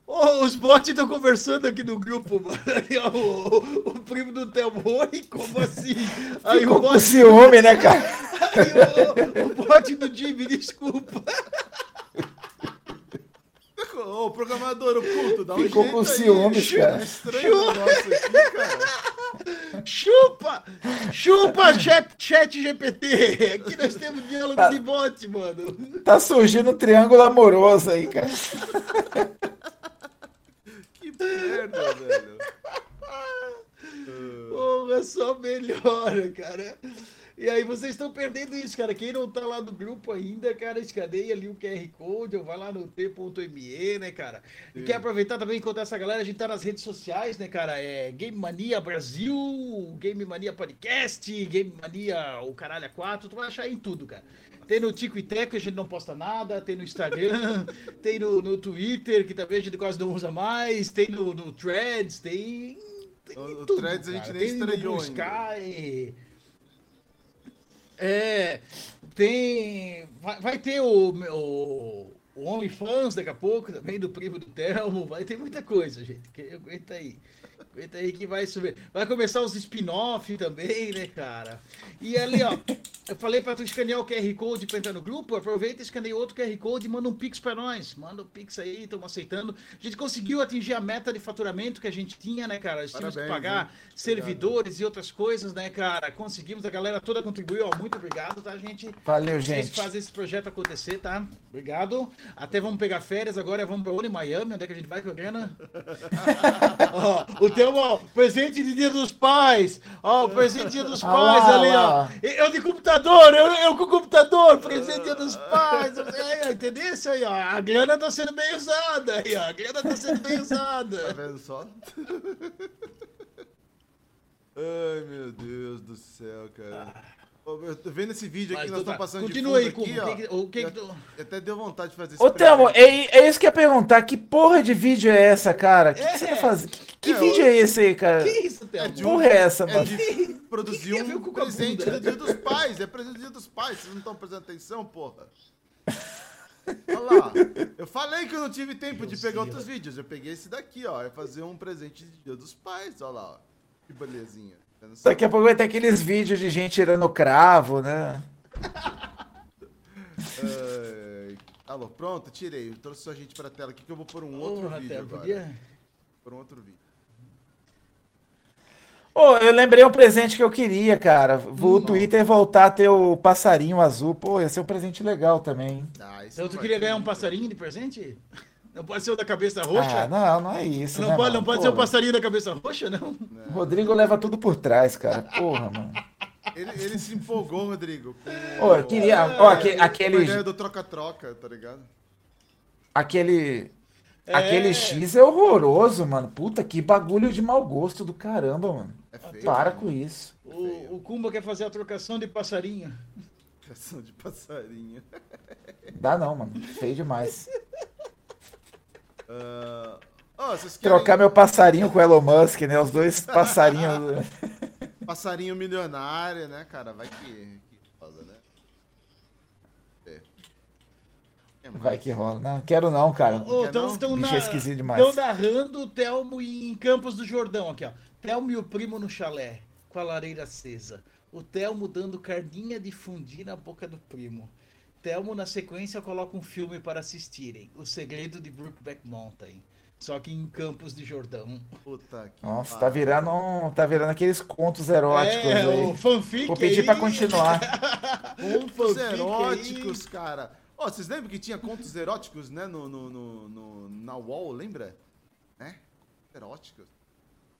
Ô, os bots estão conversando aqui no grupo, mano. Aí, ó, o, o primo do Telmo, oi, como assim? Aí Ficou o com bot, ciúme, né, cara? aí, o, o bot do Jimmy, desculpa. Ô, programador, o culto, dá um Ficou jeito com aí. ciúmes, cara. É estranho o negócio aqui, cara. Chupa! Chupa, chat, chat GPT! Aqui nós temos diálogo de bot, mano. Tá surgindo um triângulo amoroso aí, cara. Que merda, velho. Porra, só melhora, cara. E aí vocês estão perdendo isso, cara. Quem não tá lá no grupo ainda, cara, escaneia ali o QR Code ou vai lá no t.me, né, cara? E quer aproveitar também e encontrar essa galera, a gente tá nas redes sociais, né, cara? É Game Mania Brasil, Game Mania Podcast, Game Mania o Caralho a 4, tu vai achar em tudo, cara. Tem no Tico e Teco, a gente não posta nada, tem no Instagram, tem no, no Twitter, que também a gente quase não usa mais, tem no, no Threads, tem. tem O- em o tudo, Threads a gente cara. nem tem no Blue ainda. Sky. É, tem. Vai, vai ter o, o, o OnlyFans daqui a pouco, também do primo do Telmo. Vai ter muita coisa, gente. que- Aguenta aí. Aguenta aí que vai subir. Vai começar os spin-off também, né, cara? E ali, ó, eu falei pra tu escanear o QR Code pra entrar no grupo, aproveita e escaneia outro QR Code e manda um Pix pra nós. Manda um Pix aí, estamos aceitando. A gente conseguiu atingir a meta de faturamento que a gente tinha, né, cara? A gente tínhamos que pagar hein? servidores e outras coisas, né, cara? Conseguimos, a galera toda contribuiu, ó. Muito obrigado, tá, gente? Valeu, Vocês gente. fazem esse projeto acontecer, tá? Obrigado. Até vamos pegar férias agora, vamos pra onde? Miami? Onde é que a gente vai com a grana? ó, o Ó, presente de Dia dos Pais. Ó, presente de Dia dos Ah Pais lá, ali, ó. Eu de computador, eu, eu com computador, presente de Dia dos Pais. É, entendeu isso aí, ó? A grana tá sendo bem usada aí, ó. A grana tá sendo bem Tá usada. vendo só? Ai, meu Deus do céu, cara. Ô, Eu tô vendo esse vídeo aqui Mas que nós tu tá- estamos passando Continua de aí, fundo aqui, ó. o que que tu- Até deu vontade de fazer esse Ô, Thelmo, é, é isso que eu ia perguntar. Que porra de vídeo é essa, cara? O que, que você É. tá fazendo? Que, que É, vídeo é esse aí, cara? Que isso, Thelmo? Que porra é essa, É mano? de produzir que um presente do Dia dos Pais. É presente do Dia dos Pais. Vocês não estão prestando atenção, porra? Olha lá. Eu falei que eu não tive tempo de pegar outros vídeos. Eu peguei esse daqui, ó. É fazer um presente de Dia dos Pais. Olha lá, ó. Que belezinha. Daqui a pouco vai ter aqueles vídeos de gente tirando cravo, né? Ai, Alô, pronto, tirei. Eu trouxe sua gente pra tela aqui que eu vou pôr um outro Porra, vídeo agora. podia... Por um outro vídeo. Ô, eu lembrei um presente que eu queria, cara. O Twitter voltar a ter o passarinho azul. Pô, ia ser um presente legal também. Ah, Então tu queria ganhar um passarinho de presente? Não pode ser o da cabeça roxa? Ah, não, não é isso. não, né, pode, não mano? pode ser o passarinho da cabeça roxa, não? O Rodrigo leva tudo por trás, cara. Porra, mano. Ele, ele se empolgou, Rodrigo. Com Ô, eu queria. Ó, aque- com a aquele. do troca-troca, tá ligado? Aquele. É. Aquele X é horroroso, mano. Puta, que bagulho de mau gosto do caramba, mano. É feio. Para né? com isso. O, o Kumba quer fazer a trocação de passarinho. Cação de passarinho. Dá não, mano. Feio demais. Ó, vocês querem Trocar meu passarinho com o Elon Musk, né? Os dois passarinhos. passarinho milionário, né, cara? Vai que, que rola, né? É. Vai que rola. Não, quero não, cara. Ô, então não? estão na, é estão narrando o Telmo em Campos do Jordão aqui, ó. Telmo e o primo no chalé, com a lareira acesa. O Telmo dando carninha de fundir na boca do primo. Telmo, na sequência, coloca um filme para assistirem. O Segredo de Brookback Mountain. Só que em Campos de Jordão. Puta que Nossa, tá virando, um- tá virando aqueles contos eróticos é, aí. o fanfic Vou pedir aí. pra continuar. Contos eróticos, cara. Ó, vocês lembram que tinha contos eróticos, né, no, no, no, no- na wall, lembra? Né? Eróticos.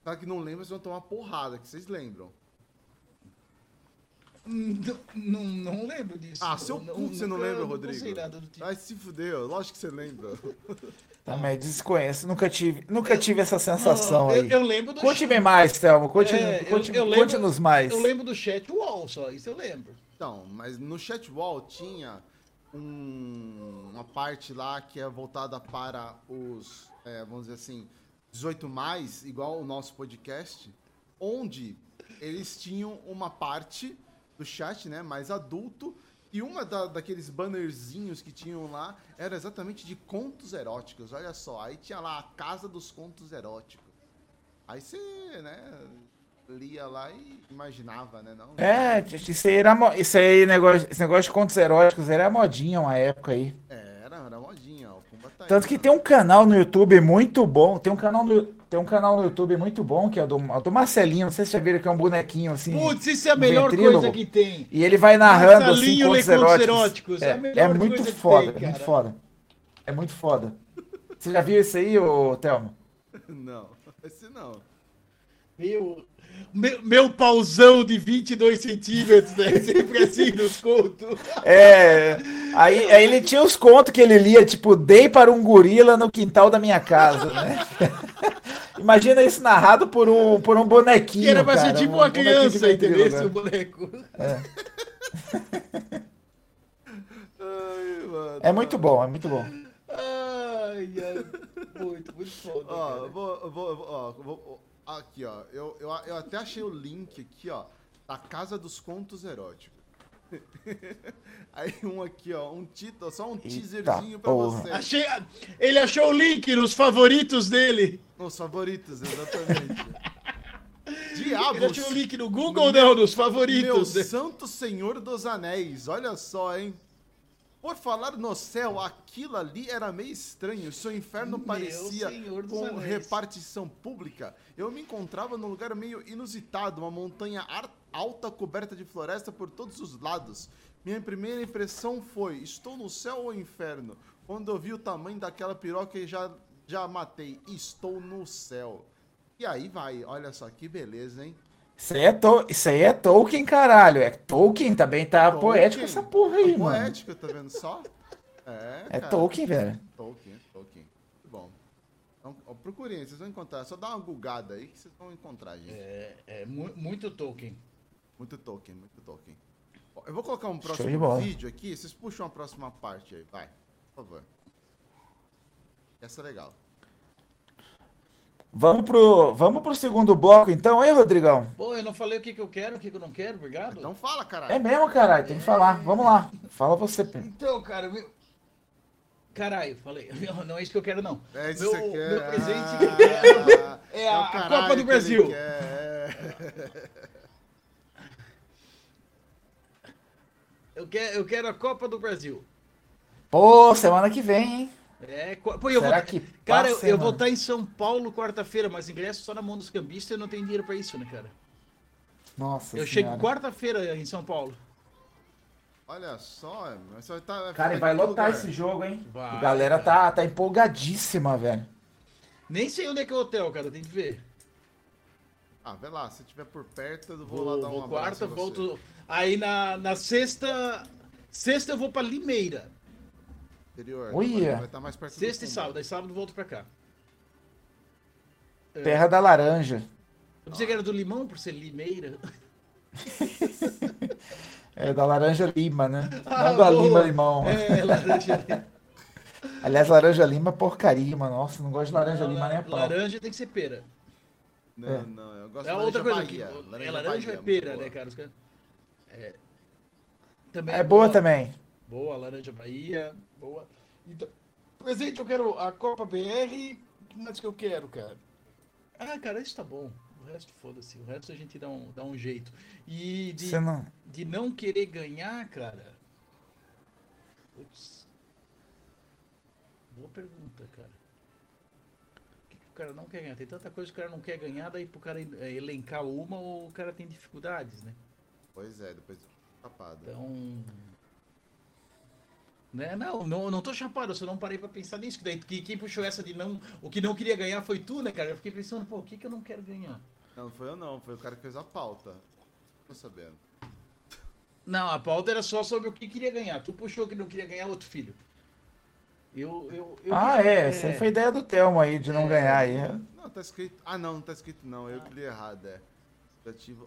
Cara que não lembra, vocês vão tomar porrada, que vocês lembram. Não, não, não lembro disso. Ah, seu Eu cu você não lembra, Rodrigo. sei nada do tipo. Ai, se fudeu, lógico que você lembra. Também desconheço. Nunca tive, nunca tive essa sensação Não, eu, aí. eu lembro do Conte-me mais, Thelmo. Conte, É, eu- conte, eu lembro- conte-nos mais. Eu lembro do chat wall só, isso eu lembro. Então, mas no chat wall tinha um- uma parte lá que é voltada para os, é, vamos dizer assim, 18 mais, igual o nosso podcast, onde eles tinham uma parte do chat, né, mais adulto, e uma da- daqueles bannerzinhos que tinham lá era exatamente de contos eróticos. Olha só, aí tinha lá a casa dos contos eróticos. Aí você, né, lia lá e imaginava, né, não? É, isso aí era isso aí, negócio, esse negócio de contos eróticos era modinha uma época aí. É, era, era modinha, ó. o Pumba tá aí, Tanto que ó. tem um canal no YouTube muito bom. Tem um canal no, tem um canal no YouTube muito bom, que é do, do Marcelinho. Não sei se vocês já viram que é um bonequinho assim. Putz, isso é a um melhor ventrílogo. coisa que tem. E ele vai narrando assim, Marcelinho lê contos eróticos. eróticos, é a É, melhor é muito foda, tem, é muito foda. É muito foda. Você já viu isso aí, ô Thelmo? Não, esse não. Meu, meu, meu pauzão de 22 centímetros, né? Sempre assim nos contos. É. Aí, aí ele tinha os contos que ele lia, tipo, dei para um gorila no quintal da minha casa, né? Imagina isso narrado por um, por um bonequinho. Que era pra ser tipo um uma criança, entendeu? ventrilo, Esse né? boneco. Ai, mano. É muito bom, é muito bom. Ai, ai, muito, muito foda. Ó, cara. eu vou, vou, ó, vou- ó, aqui, ó. Eu, eu, eu até achei o link aqui, ó, da Casa dos Contos Eróticos. Aí um aqui, ó, um título, só um teaserzinho pra porra. você. Achei, ele achou o link nos favoritos dele. Os favoritos, exatamente. Ele Diabos! achou o link no Google ou não? Nos favoritos. Meu Santo Senhor dos Anéis, olha só, hein? Por falar no céu, aquilo ali era meio estranho. Seu inferno Meu parecia com Anéis. repartição pública. Eu me encontrava num lugar meio inusitado, uma montanha alta coberta de floresta por todos os lados. Minha primeira impressão foi: estou no céu ou inferno? Quando eu vi o tamanho daquela piroca, eu já, já matei. Estou no céu. E aí vai, olha só que beleza, hein? Isso aí, é to... Isso aí é Tolkien, caralho. É Tolkien, também tá Tolkien. poético essa porra aí, Tá mano. Poético, tá vendo só? É, É cara. Tolkien, velho. Tolkien, Tolkien. Muito bom. Então, ó, procurem, vocês vão encontrar. Só dá uma gulgada aí que vocês vão encontrar, gente. É, é mu- muito Tolkien. Muito Tolkien, muito Tolkien. Ó, Eu vou colocar um próximo vídeo aqui. Vocês puxam a próxima parte aí, vai. Por favor. Essa é legal. Vamos pro, vamos pro segundo bloco então, hein, Rodrigão? Pô, eu não falei o que, que eu quero, o que, que eu não quero, obrigado. Então fala, caralho. É mesmo, caralho, tem que falar. Vamos lá. Fala você, Pedro. Então, cara, meu... Caralho, falei. Não, não é isso que eu quero, não. É isso meu, que você quer. meu presente Ah, é a- o a Copa do que Brasil. ele quer, é. eu, quero, eu quero a Copa do Brasil. Pô, semana que vem, hein? É, pô, eu Será vou, que cara, eu, passa, eu hein, vou estar em São Paulo quarta-feira, mas ingresso só na mão dos cambistas e eu não tenho dinheiro pra isso, né, cara? Nossa eu senhora. chego quarta-feira em São Paulo. Olha só, mas só tá, Cara, e vai lotar lugar. esse jogo, hein? Vai, a galera cara. tá, tá empolgadíssima, velho. Nem sei onde é que é o hotel, cara, tem que ver. Ah, vai lá, se tiver por perto, eu vou, Vou, lá dar vou um quarta, volto. Aí na, na sexta. Sexta eu vou pra Limeira. Interior. Uia. Vai estar mais perto Sexta e sábado. Aí sábado volto pra cá. Terra da Laranja. Eu pensei que era do limão por ser Limeira. É da Laranja Lima, né? Ah, Não da boa. Lima Limão. É, laranja. Aliás, Laranja Lima é porcaria, mano. Nossa, não gosto de Laranja Lima nem a pau. laranja tem que ser pera. Não, É. não, eu gosto É de outra laranja coisa que. Bahia. é laranja Bahia, ou é pera, né, boa. cara? Os É. Também É boa também. Boa, laranja Bahia. Boa. Então, presente, eu quero a Copa BR. O que mais que eu quero, cara? Ah, cara, isso tá bom. O resto, foda-se. O resto a gente dá um, dá um jeito. E de, não... de não querer ganhar, cara. Putz. Boa pergunta, cara. O que, que o cara não quer ganhar? Tem tanta coisa que o cara não quer ganhar, daí pro cara é, elencar uma ou o cara tem dificuldades, né? Pois é, depois tapada. Então. Né? Não, não, não tô chapado, eu só não parei pra pensar nisso. Que daí, que, quem puxou essa de não. O que não queria ganhar foi tu, né, cara? Eu fiquei pensando, pô, o que, que eu não quero ganhar? Não, não foi eu não, foi o cara que fez a pauta. Tô sabendo. Não, a pauta era só sobre o que queria ganhar. Tu puxou que não queria ganhar outro filho. Eu. eu, eu Ah, é. Essa aí foi ideia do Telmo aí, de não ganhar aí. Não, tá escrito. Ah, não, não tá escrito não. Eu que li errado, é.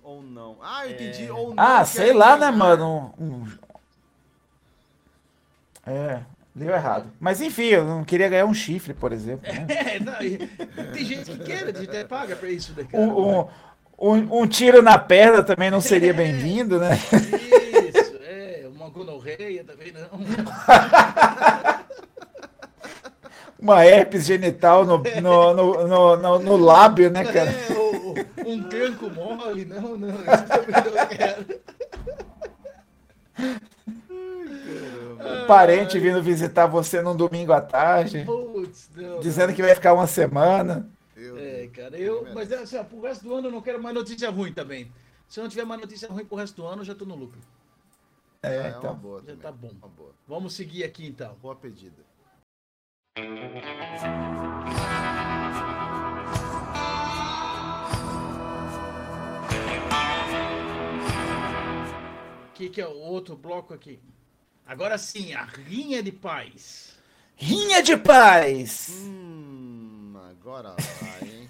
Ou não. Ah, eu entendi. Ou não. Ah, sei lá, né, ganhar. mano? Um- um- É, deu errado. Mas enfim, eu não queria ganhar um chifre, por exemplo. né? É, não, tem gente que quer, a gente até paga pra isso, né, cara? Um, um- um- tiro na perna também não seria bem-vindo, né? Isso, é, uma gonorreia também não. Uma herpes genital no, no, no, no, no- no lábio, né, cara? É, ou- um canco mole, não, não, isso também não quero. parente vindo visitar você num domingo à tarde. Não, dizendo não. que vai ficar uma semana. Eu, é, cara, eu. Mas é assim, pro resto do ano eu não quero mais notícia ruim também. Se eu não tiver mais notícia ruim pro resto do ano, eu já tô no lucro. É, ah, é então. Boa já tá bom. Vamos seguir aqui então. Boa pedida. O que, que é o outro bloco aqui? Agora sim, a rinha de paz. Rinha de paz! Hum, agora vai, hein?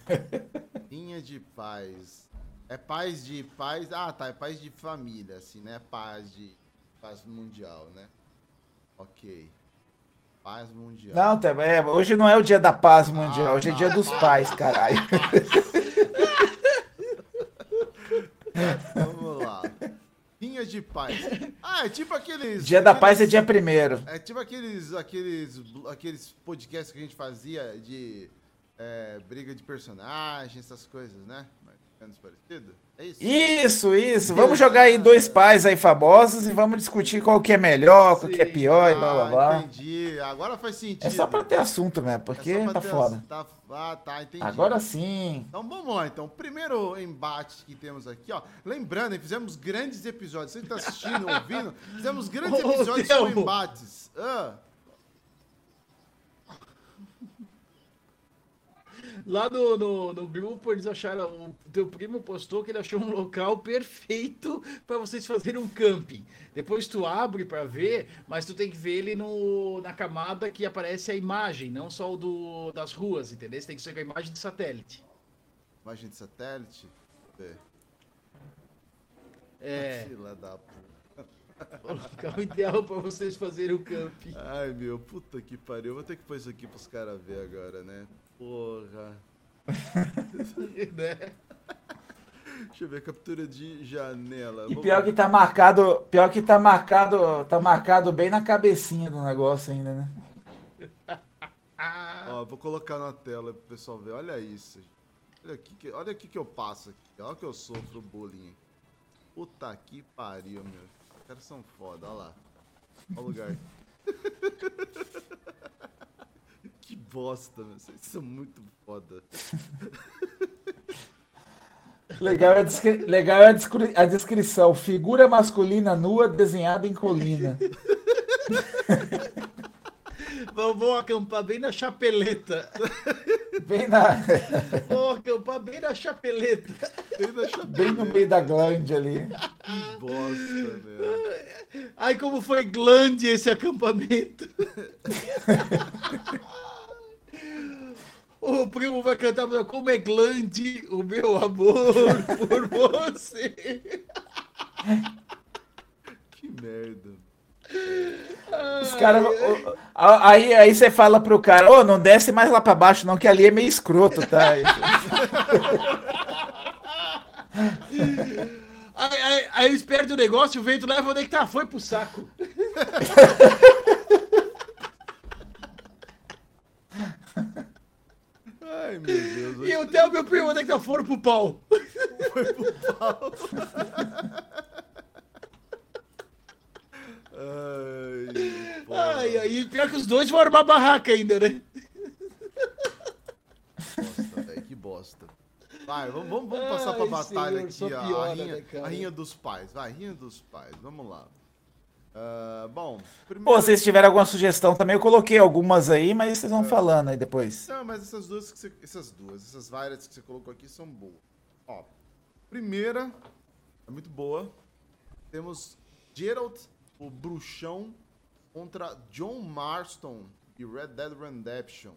Rinha de paz. É paz de paz. Ah, tá. É paz de família, assim, né? Paz de. Paz mundial, né? Ok. Paz mundial. Não, tá- é, hoje não é o dia da paz mundial, hoje é dia dos pais, caralho. Vamos lá. Rinha de paz. Ah, é tipo aqueles. Dia da paz é dia primeiro. É tipo aqueles, aqueles, aqueles podcasts que a gente fazia de é, briga de personagem, essas coisas, né? Menos parecido. É isso? Isso, isso. Vamos jogar aí dois pais aí famosos e vamos discutir qual que é melhor, qual que é pior e blá blá Ah, blá. entendi. Agora faz sentido. É só pra ter assunto mesmo, É porque pra tá foda. Tá, ah, tá, entendi. Agora sim. Então vamos lá, então. Primeiro embate que temos aqui, ó. Lembrando, fizemos grandes episódios. Você que tá assistindo, ouvindo, fizemos grandes episódios com embates. Ah, Lá no, no, no grupo, eles acharam. O teu primo postou que ele achou um local perfeito para vocês fazerem um camping. Depois tu abre para ver, mas tu tem que ver ele no, na camada que aparece a imagem, não só o do, das ruas, entendeu? Você tem que ser com a imagem de satélite. imagem de satélite. É. É, Fila da o local ideal para vocês fazerem o camping. Ai, meu, puta que pariu. Vou ter que pôr isso aqui pros caras ver agora, né? Porra. né? Deixa eu ver, captura de janela. E pior que tá marcado, pior que tá marcado, tá marcado bem na cabecinha do negócio ainda, né? Ó, vou colocar na tela pro pessoal ver. Olha isso. Olha aqui que, olha aqui que eu passo aqui. Olha que eu sofro bullying. Puta que pariu, meu. Os caras são foda, olha lá. Olha o lugar. que bosta, meu. Vocês são muito foda. Legal é a, descri- legal é a, descri- a descrição. Figura masculina nua desenhada em colina. vamos, acampar bem na chapeleta. Bem, na, Vamos acampar bem na chapeleta. Bem na chapéu. bem no meio da glande ali. Que bosta, meu. Ai, como foi glande esse acampamento. O primo vai cantar pra como é glande o meu amor por você. Que merda. Os caras. Aí, aí você fala pro cara, ô, não desce mais lá pra baixo, não, que ali é meio escroto, tá? Aí, aí, aí eles perdem o negócio, o vento leva onde é que tá? Foi pro saco. Ai, meu Deus. E o Theo, meu primo, onde é que tá? Foram pro pau. Ai, porra. Ai, aí, pior que os dois vão armar barraca ainda, né? bosta, velho, que bosta. Vai, vamos, vamos, vamos Ai, passar pra batalha senhor, aqui, ó, a, piora, rinha, né, a rinha dos pais. Vai, rinha dos pais, vamos lá. Ah, bom, primeiro... Pô, vocês tiveram alguma sugestão também? Eu coloquei algumas aí, mas vocês vão falando aí depois. Não, mas essas duas, que você, essas duas, essas várias que você colocou aqui são boas. Ó, primeira, é muito boa. Temos Geralt, o bruxão, contra John Marston de Red Dead Redemption.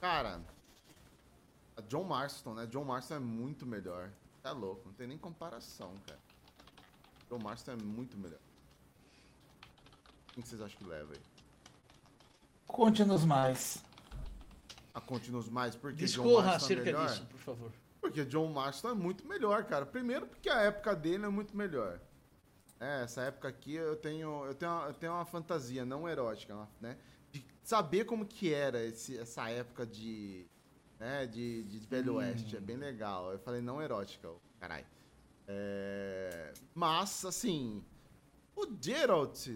Cara, a John Marston, né? John Marston é muito melhor. Tá louco, não tem nem comparação, cara. John Marston é muito melhor. Quem que vocês acham que leva aí? Conte-nos mais. A Continuous Mais, porque John Discorra Marston é acerca melhor? disso, por favor. Porque John Marston é muito melhor, cara. Primeiro porque a época dele é muito melhor. É, essa época aqui eu tenho, eu tenho, uma, eu tenho uma fantasia não erótica, né? De saber como que era esse, essa época de, né, de, de Velho Oeste. É bem legal. Eu falei não erótica, caralho. É, mas, assim, o Geralt,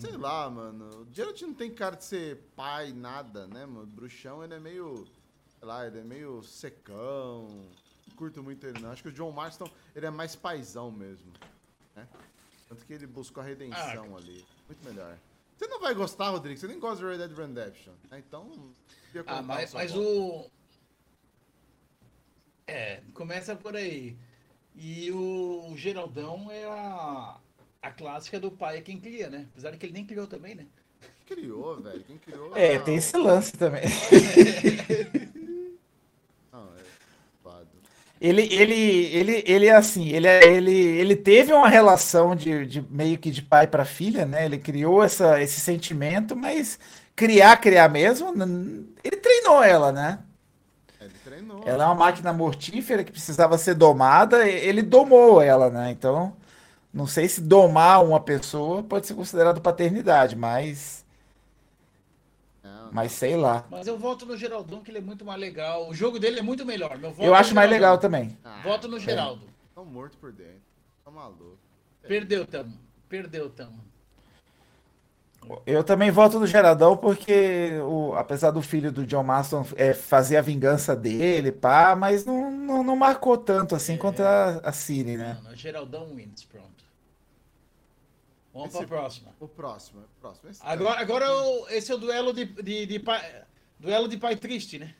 sei lá, mano. O Geralt não tem cara de ser pai, nada, né, mano? O bruxão, ele é meio, sei lá, ele é meio secão. Não curto muito ele, não. Acho que o John Marston, ele é mais paizão mesmo, né? Tanto que ele buscou a redenção ali. Muito melhor. Você não vai gostar, Rodrigo. Você nem gosta de Red Dead Redemption. né? Então, Ah, mas, sua mas o. É, começa por aí. E o Geraldão é a. Clássica do pai é quem cria, né? Apesar de que ele nem criou também, né? Criou, velho. Quem criou? É, não. tem esse lance também. Não, é. culpado. Ele, ele, ele, ele é assim, ele, é- ele, ele teve uma relação de, de meio que de pai para filha, né? Ele criou essa, esse sentimento, mas criar, criar mesmo, ele treinou ela, né? Ele treinou. Ela é uma máquina mortífera que precisava ser domada, ele domou ela, né? Então, não sei se domar uma pessoa pode ser considerado paternidade, mas, Não, mas sei lá. Mas eu voto no Geraldão, que ele é muito mais legal. O jogo dele é muito melhor. Meu voto Eu é acho mais Geraldão. legal também. Ah, Voto no Geraldo. Tão morto por dentro. Tá maluco. Perdeu, tamo. Perdeu, tamo. Eu também voto no Geradão porque, o, apesar do filho do John Marston é, fazer a vingança dele, pá, mas não, não, não marcou tanto assim contra a, a Cine, né? Não, no Geraldão wins, pronto. Vamos Esse- pra próxima. O próximo, o próximo. Esse Agora, agora o- esse é o duelo de, de, de pai. Duelo de pai triste, né?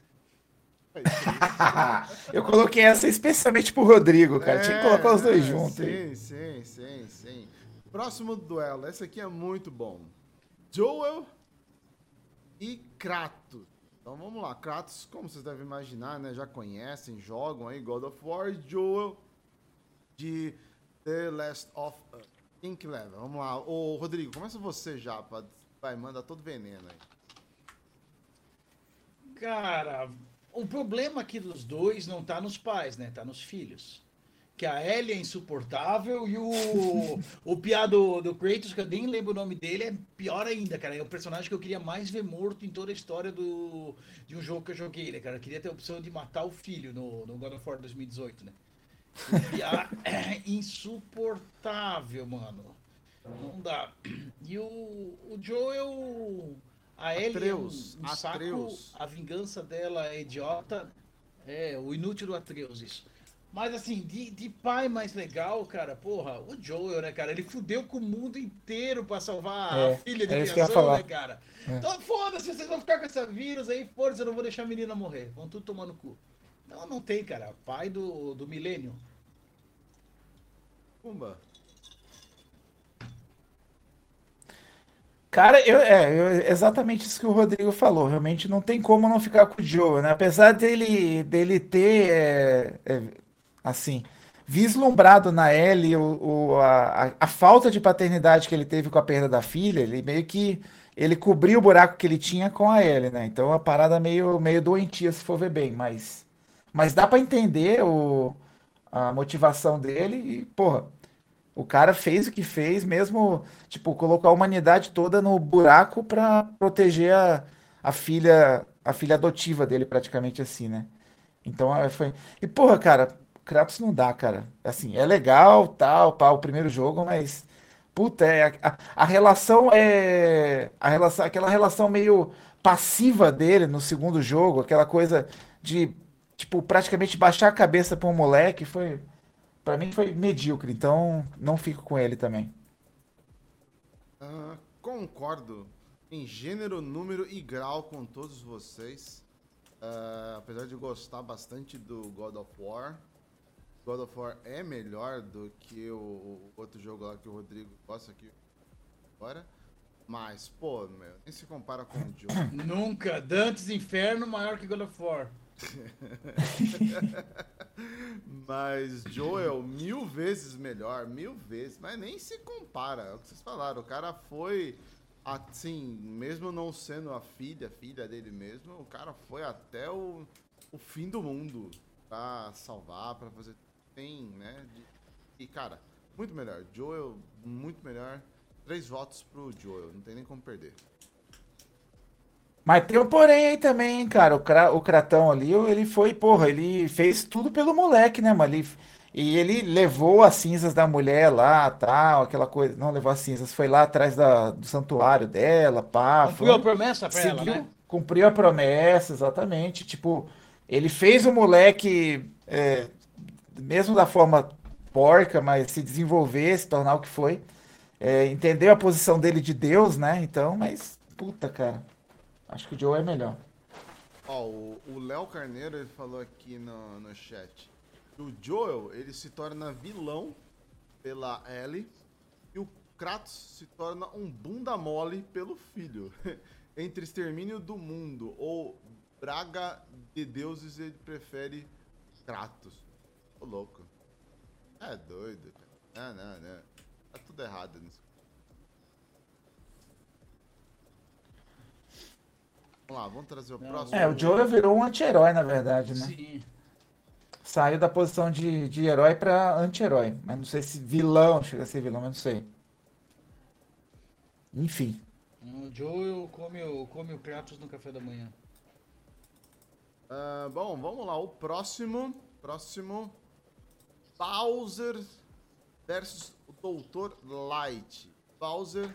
Eu coloquei essa especialmente pro Rodrigo, cara. Tinha que colocar os dois é, juntos. aí. Sim, sim, sim, sim. Próximo duelo. Esse aqui é muito bom. Joel e Kratos. Então vamos lá. Kratos, como vocês devem imaginar, né? Já conhecem, jogam aí God of War e Joel de The Last of Us. Quem que leva? Vamos lá. Ô, Rodrigo, começa você já. Pra... Vai, manda todo veneno aí. Cara, o problema aqui dos dois não tá nos pais, né? Tá nos filhos. Que a Ellie é insuportável e o, o piá do, do Kratos, que eu nem lembro o nome dele, é pior ainda, cara. É o personagem que eu queria mais ver morto em toda a história do, de um jogo que eu joguei, né, cara? Eu queria ter a opção de matar o filho no, no God of War 2018, né? É insuportável, mano. Não dá. E o, o Joel. A Ellie Atreus, é um, um saco. Atreus. A vingança dela é idiota. É, o inútil do Atreus, isso. Mas assim, de, de pai mais legal, cara, porra, o Joel, né, cara? Ele fudeu com o mundo inteiro pra salvar É, a filha de é isso que eu ia criação, falar. né, cara? É. Então foda-se, vocês vão ficar com essa vírus aí, foda-se, eu não vou deixar a menina morrer. Vão tudo tomar no cu. Então não tem, cara. Pai do, do milênio. Pumba. Cara, eu, é eu- exatamente isso que o Rodrigo falou. Realmente não tem como não ficar com o Joe, né? Apesar dele, dele ter, é, é, assim, vislumbrado na Ellie o, o- a, a- a falta de paternidade que ele teve com a perda da filha, ele meio que ele cobriu o buraco que ele tinha com a Ellie, né? Então a parada meio, meio doentia, se for ver bem, mas, mas dá pra entender o, a motivação dele e, porra. O cara fez o que fez, mesmo, tipo, colocou a humanidade toda no buraco pra proteger a, a filha, a filha adotiva dele, praticamente assim, né? Então, é, foi... E, porra, cara, Kratos não dá, cara. Assim, é legal, tal, pá, o primeiro jogo, mas, puta, é, a, a relação é... A relação, aquela relação meio passiva dele no segundo jogo, aquela coisa de, tipo, praticamente baixar a cabeça pra um moleque, foi... Pra mim foi medíocre, então não fico com ele também. Ah, concordo em gênero, número e grau com todos vocês. Ah, apesar de gostar bastante do God of War, God of War é melhor do que o, o outro jogo lá que o Rodrigo gosta aqui agora. Mas, pô, meu, nem se compara com o Joe. Nunca. Dantes Inferno maior que God of War. Mas Joel, mil vezes melhor, mil vezes, mas nem se compara. É o que vocês falaram. O cara foi, assim, mesmo não sendo a filha, filha dele mesmo, o cara foi até o, o fim do mundo pra salvar, pra fazer. Tem, né? E, cara, muito melhor. Joel, muito melhor. Três votos pro Joel, não tem nem como perder. Mas tem um porém aí também, cara. O, Cra- o Cratão ali, ele foi, porra, ele fez tudo pelo moleque, né, mano? Ele- e ele levou as cinzas da mulher lá, tal, aquela coisa. Não levou as cinzas, foi lá atrás da- do santuário dela, pá. Cumpriu a foi- promessa pra ela, né? cumpriu a promessa, exatamente. Tipo, ele fez o moleque, é, mesmo da forma porca, mas se desenvolver, se tornar o que foi. É, entendeu a posição dele de Deus, né? Então, mas, puta, cara. Acho que o Joe é melhor. Ó, o Léo Carneiro ele falou aqui no, no chat. O Joel ele se torna vilão pela Ellie e o Kratos se torna um bunda mole pelo filho. Entre extermínio do mundo ou Braga de deuses, ele prefere Kratos. Ô louco. É doido, cara. Não, não, não. Tá tudo errado nisso. Vamos lá, vamos trazer o Não, próximo. É, o Joel virou um anti-herói, na verdade, né? Sim. Saiu da posição de, de herói pra anti-herói. Mas não sei se vilão, chega a ser vilão, mas não sei. Enfim. O Joel come o, come o Kratos no café da manhã. Ah, bom, vamos lá. O próximo. Próximo. Bowser versus o Doutor Light. Bowser,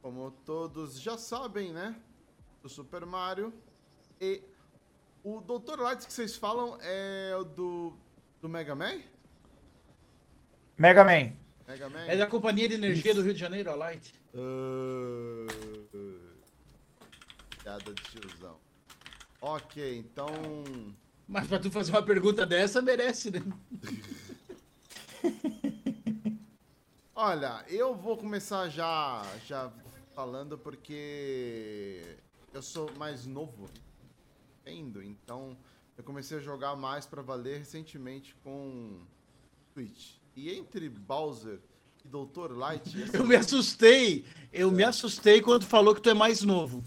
como todos já sabem, né? Do Super Mario. E o Doutor Light que vocês falam é o do, do Mega Man? Mega Man. Mega Man? É da Companhia de Energia do Rio de Janeiro, a Light. Ah, Piada de tiozão. Ok, então. Mas pra tu fazer uma pergunta dessa, merece, né? Olha, eu vou começar já, já falando porque eu sou mais novo, entendo. Então, eu comecei a jogar mais pra valer recentemente com Switch. E entre Bowser e Dr. Light, essa- Eu me assustei. Eu me assustei quando tu falou que tu é mais novo.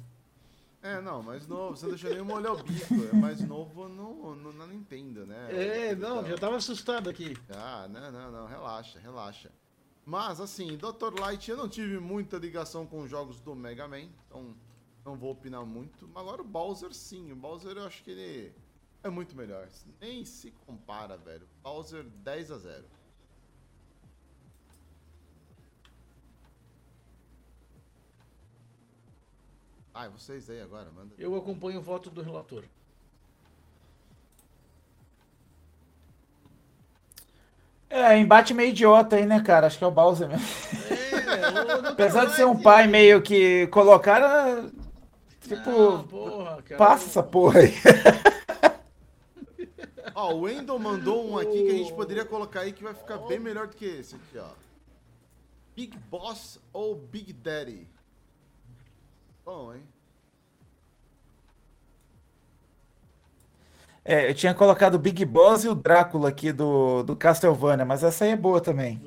é, não, mais novo, você não deixou nem molhar o bico, é mais novo no, no, na Nintendo, né? É, não, Então- já tava assustado aqui. Ah, não, não, não, relaxa, relaxa. Mas, assim, Dr. Light, eu não tive muita ligação com os jogos do Mega Man, então não vou opinar muito. Mas agora o Bowser, sim, o Bowser eu acho que ele é muito melhor. Nem se compara, velho. Bowser 10 a 0. Ai, vocês aí agora, manda. Eu acompanho o voto do relator. É, embate meio idiota aí, né, cara? Acho que é o Bowser mesmo. É. Apesar de ser um pai meio que colocaram. Tipo, Ah, porra, cara. passa essa porra aí. Ó, o Wendel mandou um aqui que a gente poderia colocar aí que vai ficar bem melhor do que esse aqui, ó. Big Boss ou Big Daddy? Bom, hein? É, eu tinha colocado o Big Boss e o Drácula aqui do, do Castlevania, mas essa aí é boa também.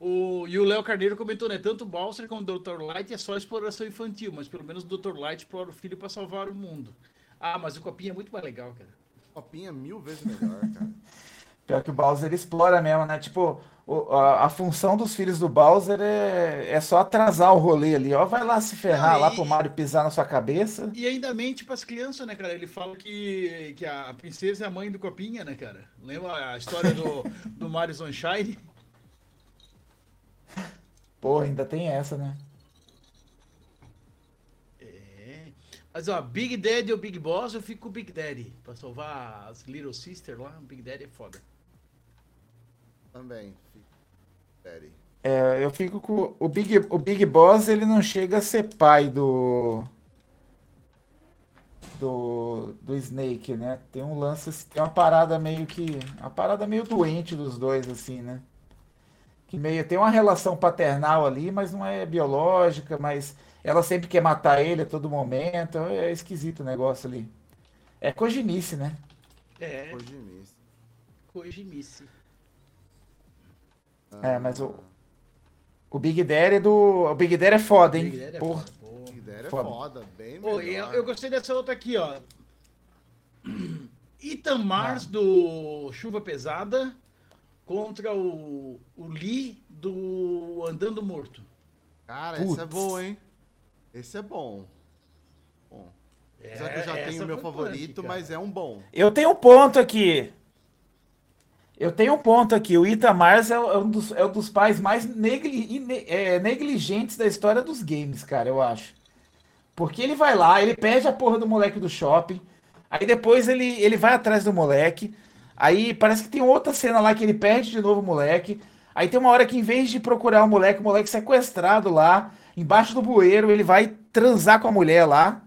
É. O, e o Léo Carneiro comentou, né? Tanto o Bowser como o Dr. Light é só exploração infantil, mas pelo menos o Dr. Light explora o filho pra salvar o mundo. Ah, mas o Copinha é muito mais legal, cara. Copinha mil vezes melhor, cara. Pior que o Bowser explora mesmo, né? Tipo, o- a, a função dos filhos do Bowser é, é só atrasar o rolê ali, ó. Vai lá se ferrar Não, lá e- pro Mario pisar na sua cabeça. E ainda mente pras crianças, né, cara? Ele fala que, que a princesa é a mãe do Copinha, né, cara? Lembra a história do, do Mario Sunshine? Porra, ainda tem essa, né? É. Mas ó, Big Daddy ou Big Boss, eu fico com o Big Daddy. Pra salvar as Little Sister lá, o Big Daddy é foda. Também. Daddy. É, eu fico com o Big, o Big Boss, ele não chega a ser pai do do do Snake, né? Tem um lance, tem uma parada meio que, uma parada meio doente dos dois assim, né? Que meio tem uma relação paternal ali, mas não é biológica, mas ela sempre quer matar ele a todo momento. É esquisito o negócio ali. É cojinice, né? É, Kojimice. Kojimice. É, mas o o Big Daddy é do, o Big Daddy é foda, hein? Big Daddy é Porra. foda. Big Daddy é Foda. foda, bem Pô, melhor. eu, eu gostei dessa outra aqui, ó. Ethan Mars do Chuva Pesada contra o, o Lee do Andando Morto. Cara, esse é Putz. bom, hein? Esse é bom. Bom. Apesar que eu já É, tenho o meu foi favorito, punk, mas é um bom. Eu tenho um ponto aqui. Eu tenho um ponto aqui. O Itamars é, é um dos, é um dos pais mais negli- é, negligentes da história dos games, cara, eu acho. Porque ele vai lá, ele pede a porra do moleque do shopping. Aí depois ele, ele vai atrás do moleque. Aí parece que tem outra cena lá que ele perde de novo o moleque. Aí tem uma hora que em vez de procurar o moleque, o moleque sequestrado lá, embaixo do bueiro, ele vai transar com a mulher lá,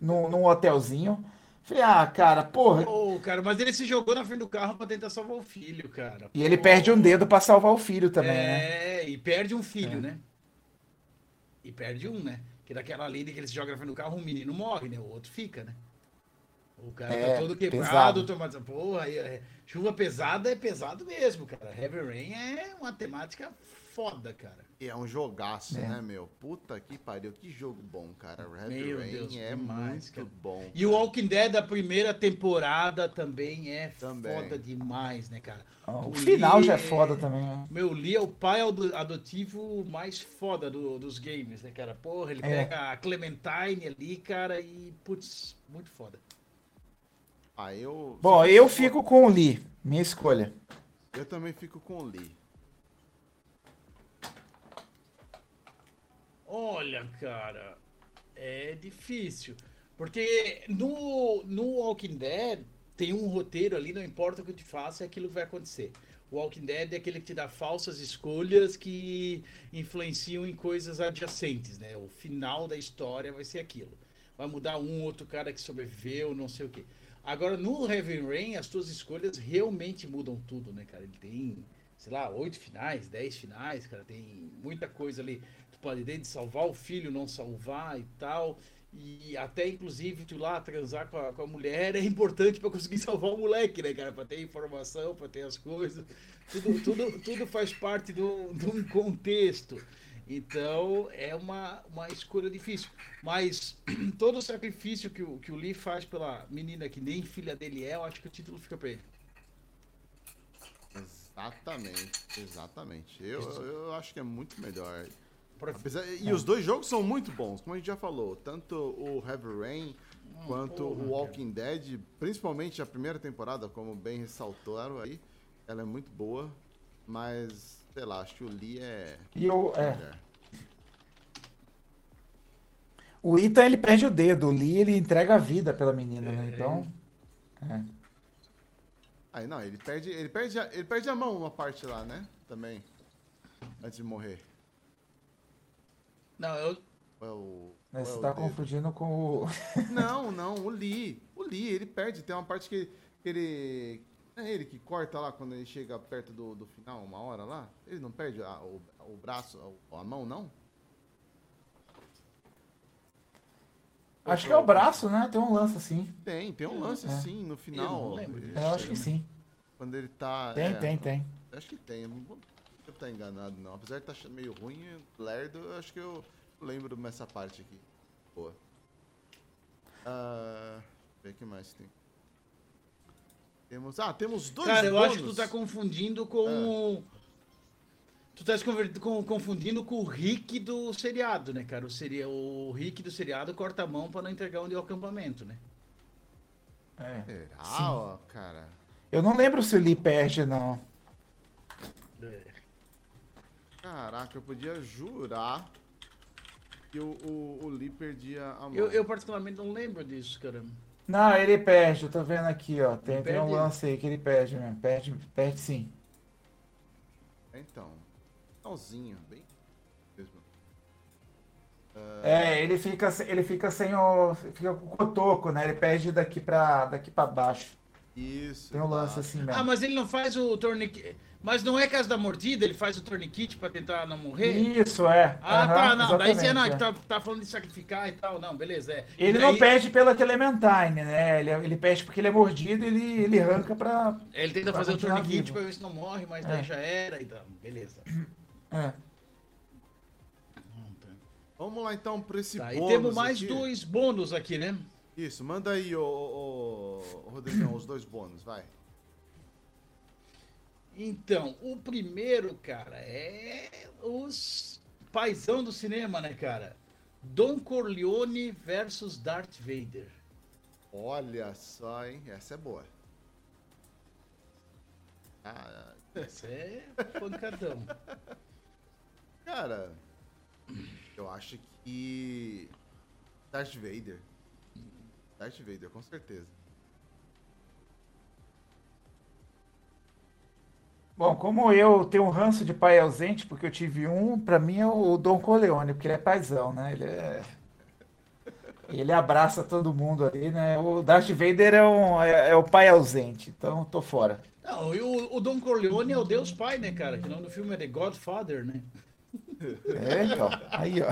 num, num hotelzinho. Falei, ah, cara, porra. Pô, cara, mas ele se jogou na frente do carro pra tentar salvar o filho, cara. E ele perde um dedo pra salvar o filho também, né? É, e perde um filho, né? E perde um, né? Que daquela lei que ele se joga na frente do carro, um menino morre, né? O outro fica, né? O cara É, tá todo quebrado, pesado. tomando. Porra, aí, é, chuva pesada é pesado mesmo, cara. Heavy Rain é uma temática foda, cara. E é um jogaço, É. né, meu? Puta que pariu, que jogo bom, cara. Heavy Meu Rain Deus, é demais, muito cara. bom. E o cara. Walking Dead da primeira temporada também é Também. foda demais, né, cara? Ó, O Lee final já é foda também, né? Meu Lee é o pai ado- adotivo mais foda do- dos games, né, cara? Porra, ele É. pega a Clementine ali, cara, e putz, muito foda. Ah, eu. Bom, eu fico com o Lee. Minha escolha. Eu também fico com o Lee. Olha, cara, é difícil. Porque no, no Walking Dead tem um roteiro ali, não importa o que eu te faça, é aquilo que vai acontecer. O Walking Dead é aquele que te dá falsas escolhas que influenciam em coisas adjacentes, né? O final da história vai ser aquilo. Vai mudar um outro cara que sobreviveu, não sei o quê. Agora, no Heaven Rain, as tuas escolhas realmente mudam tudo, né, cara? Ele tem, sei lá, oito finais, dez finais, cara. Tem muita coisa ali. Tu pode desde salvar o filho, não salvar e tal. E até, inclusive, tu lá transar com a, com a mulher é importante para conseguir salvar o moleque, né, cara? Para ter informação, para ter as coisas. Tudo, tudo, tudo faz parte de um contexto. Então, é uma, uma escolha difícil. Mas todo o sacrifício que o, que o Lee faz pela menina que nem filha dele é, eu acho que o título fica pra ele. Exatamente, exatamente. Eu, eu acho que é muito melhor. Apesar- e os dois jogos são muito bons, como a gente já falou. Tanto o Heavy Rain quanto porra, o Walking Dead, principalmente a primeira temporada, como bem ressaltaram aí, ela é muito boa. Mas, sei lá, acho que o Lee é. E o, é, o Ethan, ele perde o dedo. O Lee, ele entrega a vida pela menina, né? Então, é. Aí não, ele perde, ele perde, a, ele perde a mão uma parte lá, né? Também. Antes de morrer. Não, eu, Ou é o- Né, ou é Você tá confundindo com o... Não, não, o Lee. O Lee, ele perde. Tem uma parte que, que ele. É ele que corta lá quando ele chega perto do, do final, uma hora lá? Ele não perde a- o, o braço, a, a mão, não? Acho que é o braço, né? Tem um lance assim. Tem, tem um lance É. sim no final. não lembro disso. É, eu acho que sim. Quando ele tá. Tem, é, tem, tem. Acho que tem. Não vou eu estar enganado, não. Apesar de estar meio ruim, lerdo, eu acho que eu lembro dessa parte aqui. Boa. Ah, ver o que mais tem. Temos. Ah, temos dois cara, eu acho que tu tá confundindo com. Tu tá se confundindo com o Rick do seriado, né, cara? O, seria, o Rick do seriado corta a mão pra não entregar onde é o acampamento, né? É. Será, ó, cara? Eu não lembro se o Lee perde, não. Caraca, eu podia jurar que o, o, o Lee perdia a mão. Eu, eu particularmente não lembro disso, cara. Não, ele perde, eu tô vendo aqui, ó. Tem, tem um lance aí que ele perde mesmo. Perde, perde sim. Então. Finalzinho, bem. Mesmo. É, ele fica, ele fica sem o. Fica com o cotoco, né? Ele perde daqui pra, daqui pra baixo. Isso. Tem um lance tá. assim mesmo. Ah, mas ele não faz o tourniquet. Mas não é caso da mordida, ele faz o tourniquet pra tentar não morrer? Isso, é. Ah, Aham, tá, não. Daí você não, que é. tá, tá falando de sacrificar e tal. Não, beleza, é. Ele E não daí- perde pela Clementine, né? Ele, ele perde porque ele é mordido e ele, ele arranca pra. Ele tenta pra fazer o vivo. pra ver se não morre, mas daí É. já era e tal. Beleza. É. Vamos lá então pra esse Tá, e bônus temos mais aqui. dois bônus aqui, né? Isso, manda aí, ô, ô, ô, Rodrigão, os dois bônus, vai. Então, o primeiro, cara, é os paisão do cinema, né, cara? Don Corleone versus Darth Vader. Olha só, hein? Essa é boa. Ah, Isso é pancadão. cara, eu acho que. Darth Vader. Darth Vader, com certeza. Bom, como eu tenho um ranço de pai ausente, porque eu tive um, pra mim é o Dom Corleone, porque ele é paizão, né? Ele é. Ele abraça todo mundo ali, né? O Darth Vader é, um, é, é o pai ausente, então tô fora. Não, e o, o Don Corleone é o Deus Pai, né, cara? Que o nome do filme é The Godfather, né? É, então. Aí, ó.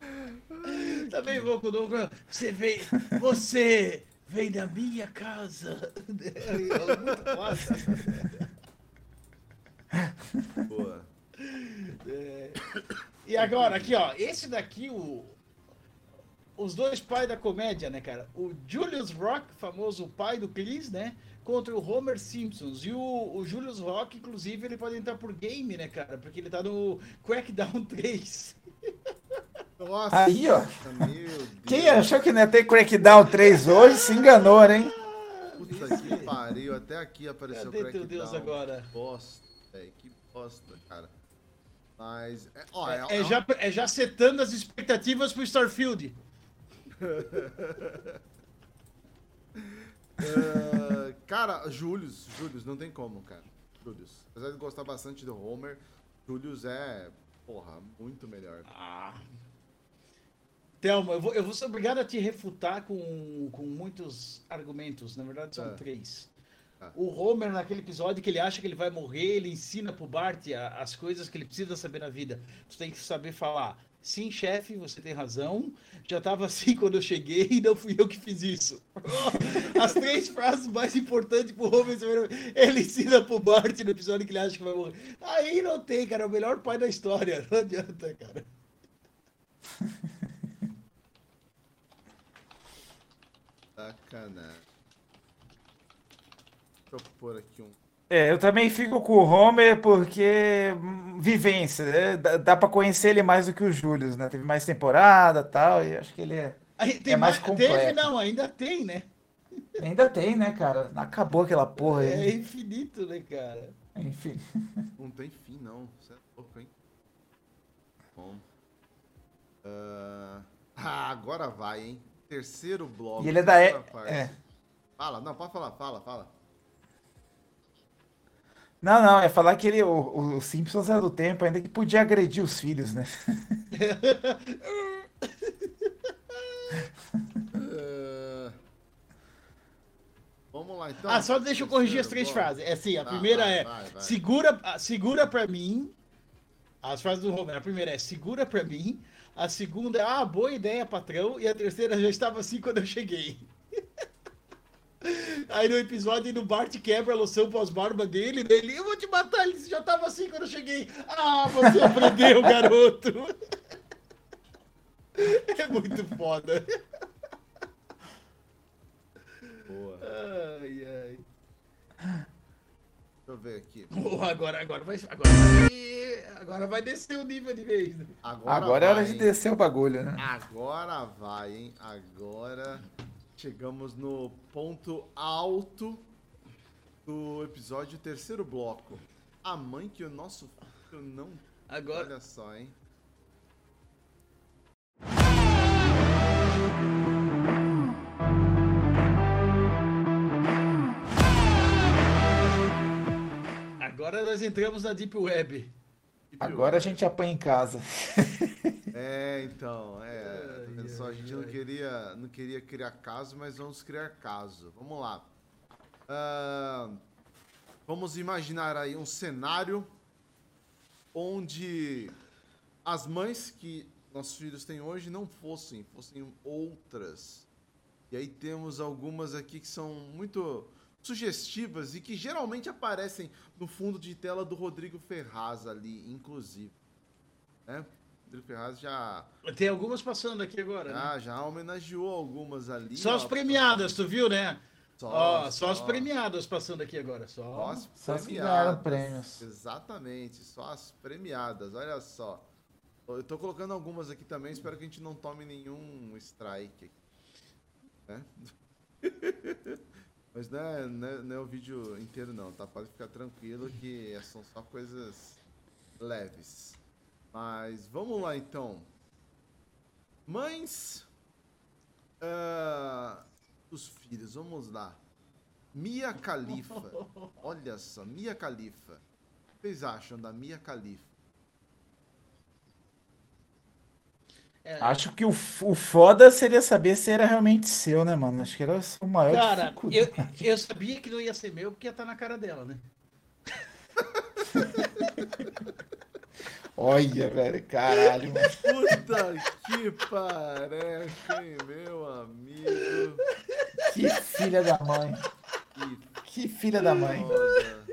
Também vou com o Don Corleone. Você vem, você vem da minha casa. É muito. Boa. E agora, aqui, ó. Esse daqui, o. Os dois pais da comédia, né, cara? O Julius Rock, famoso pai do Chris, né? Contra o Homer Simpsons. E o, o Julius Rock, inclusive, ele pode entrar por game, né, cara? Porque ele tá no Crackdown 3. Nossa, Aí, ó. meu. Quem achou que não ia ter Crackdown 3 hoje se enganou, hein? Puta que pariu, até aqui apareceu o Cadê teu Crackdown. Deus agora? Bosta, velho, que bosta, cara. Mas, é, ó, É, é, é já, é já setando as expectativas pro Starfield. é, cara, Julius, Julius, não tem como, cara. Julius. Apesar de gostar bastante do Homer, Julius é, porra, muito melhor. Ah. Thelma, eu vou, eu vou ser obrigado a te refutar com, com muitos argumentos. Na verdade, são É. três. Tá. O Homer, naquele episódio que ele acha que ele vai morrer, ele ensina pro Bart as coisas que ele precisa saber na vida. Tu tem que saber falar. Sim, chefe, você tem razão. Já tava assim quando eu cheguei e não fui eu que fiz isso. As três frases mais importantes pro Homer. Ele ensina pro Bart no episódio que ele acha que vai morrer. Aí não tem, cara. É o melhor pai da história. Não adianta, cara. Sacanagem. Deixa eu pôr aqui um. É, eu também fico com o Homer porque hum, vivência, né? Dá, dá pra conhecer ele mais do que o Julius, né? Teve mais temporada e tal, e acho que ele é... Aí, tem É mais mais, teve completo. não, ainda tem, né? ainda tem, né, cara? Acabou aquela porra É aí. infinito, né, cara? Enfim. Não tem fim, não. Você é louco, hein? Bom. Ah, ah, agora vai, hein? Terceiro bloco. E ele é da E- é. Fala, não, pode falar, fala, fala. Não, não, é falar que ele, o, o Simpsons era do tempo ainda que podia agredir os filhos, né? Ah, vamos lá, então. Ah, só deixa eu corrigir as três frases. É assim, a Tá, primeira vai, é vai, vai. segura, segura pra mim. As frases do Homer. A primeira é segura pra mim. A segunda é ah, boa ideia, patrão. E a terceira já estava assim quando eu cheguei. Aí no episódio o Bart quebra a loção pós-barba dele, né? ele, eu vou te matar, ele já estava assim quando eu cheguei. Ah, você aprendeu, garoto. É muito foda. Boa. Ai, ai. Deixa eu ver aqui. Oh, agora, agora vai, agora vai, agora vai descer o nível de vez. né? Agora, Agora é hora vai, de descer o bagulho, né? Agora vai, hein? Agora chegamos no ponto alto do episódio terceiro bloco. A mãe que o nosso filho não. Agora, Olha só, hein? Agora nós entramos na Deep Web. Pior. Agora a gente apanha em casa. É, então, é. Tá vendo só? A gente não queria, não queria criar caso, mas vamos criar caso. Vamos lá. Ah, vamos imaginar aí um cenário onde as mães que nossos filhos têm hoje não fossem, fossem outras. E aí temos algumas aqui que são muito sugestivas e que geralmente aparecem no fundo de tela do Rodrigo Ferraz ali, inclusive. Né? Rodrigo Ferraz já, Tem algumas passando aqui agora. né? já, já homenageou algumas ali. Só ó, as premiadas, tu viu, né? Só, Ó, só as só. premiadas passando aqui agora. Só. Só as Só premiadas. ganharam prêmios. Exatamente, só as premiadas, olha só. Eu tô colocando algumas aqui também, espero que a gente não tome nenhum strike aqui. Né? Mas não é, não, é, não é o vídeo inteiro não, tá? Pode ficar tranquilo que são só coisas leves. Mas vamos lá então. Mães ah, dos filhos, vamos lá. Mia Khalifa. Olha só, Mia Khalifa. O que vocês acham da Mia Khalifa? Acho que o, o foda seria saber se era realmente seu, né, mano? Acho que era o maior Cara, dificuldade. eu, eu sabia que não ia ser meu porque ia estar na cara dela, né? Olha, velho, caralho. mano. Puta que pareca, hein, meu amigo. Que filha da mãe. Que Que filha da mãe. foda.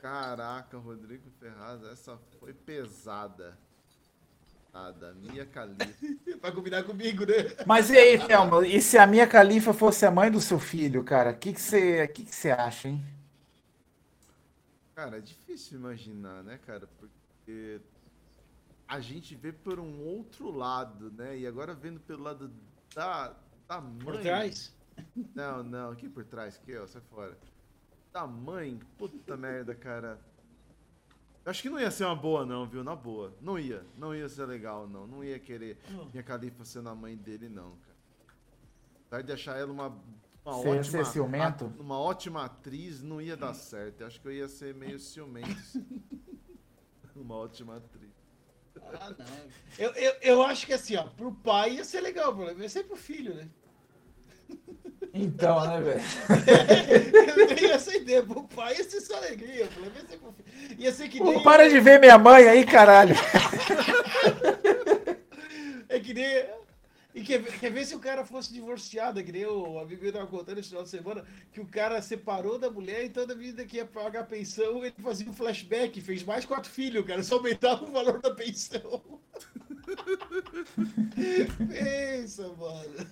Caraca, Rodrigo Ferraz, essa foi pesada. Nada, Mia Khalifa. pra combinar comigo, né? Mas e aí, Thelma? E se a minha califa fosse a mãe do seu filho, cara? O que que você que que você acha, hein? Cara, é difícil imaginar, né, cara? Porque a gente vê por um outro lado, né? E agora vendo pelo lado da, da mãe. Por trás. Não, não, aqui por trás, aqui, ó, sai fora. Da mãe, puta merda, cara. Eu acho que não ia ser uma boa, não, viu? Na boa. Não ia. Não ia ser legal, não. Não ia querer minha califa sendo a mãe dele, não, cara. Apesar de achar ela uma, uma Você ia ótima. ser ciumento? a- uma ótima atriz, não ia dar certo. Eu acho que eu ia ser meio ciumento. uma ótima atriz. Ah, não. Eu, eu, eu acho que assim, ó, pro pai ia ser legal, o problema ia ser pro filho, né? Então, né, velho? Eu tenho essa ideia, pro pai ia ser só alegria, problema ia ser. Ia ser que nem. Pô, para de ver minha mãe aí, caralho. É que nem. E quer, ver- quer ver se o cara fosse divorciado, que nem o amigo meu tava contando esse final de semana, que o cara separou da mulher e toda vida que ia pagar a pensão, ele fazia um flashback, fez mais quatro filhos, cara, só aumentava o valor da pensão. Pensa, mano.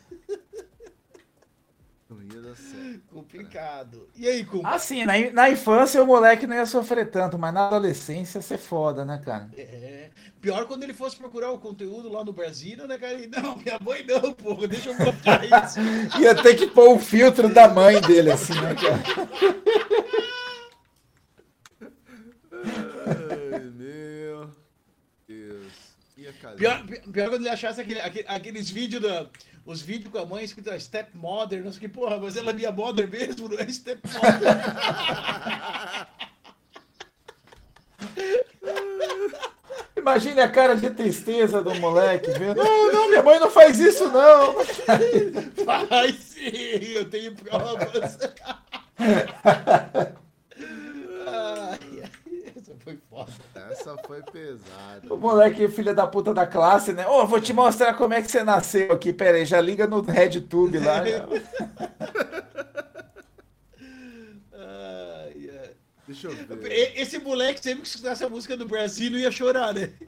Certo. Complicado. E aí, como? Assim, na, na infância o moleque não ia sofrer tanto, mas na adolescência ia ser foda, né, cara? É. Pior quando ele fosse procurar o conteúdo lá no Brasil, né, cara? E, não, minha mãe não, porra, deixa eu mostrar isso. Ia ter que pôr o filtro da mãe dele, assim, né, cara? Ai, meu Deus. Mia Khalifa. Pior, pi- pior quando ele achasse aquele, aquele- aqueles vídeos da. Os vídeos com a mãe escrito stepmother, não sei o que, porra, mas ela é minha mother mesmo, não é stepmother. Imagine a cara de tristeza do moleque vendo. Não, não, minha mãe não faz isso, não. Vai sim, eu tenho provas. Ai, foi foda. Essa foi pesada. O moleque, filho da puta da classe, né? Ô, vou te mostrar como é que você nasceu aqui. Pera aí, já liga no RedTube lá. né? Ai, ai. Deixa eu ver. Esse moleque sempre que escutasse a música do Brasil não ia chorar, né?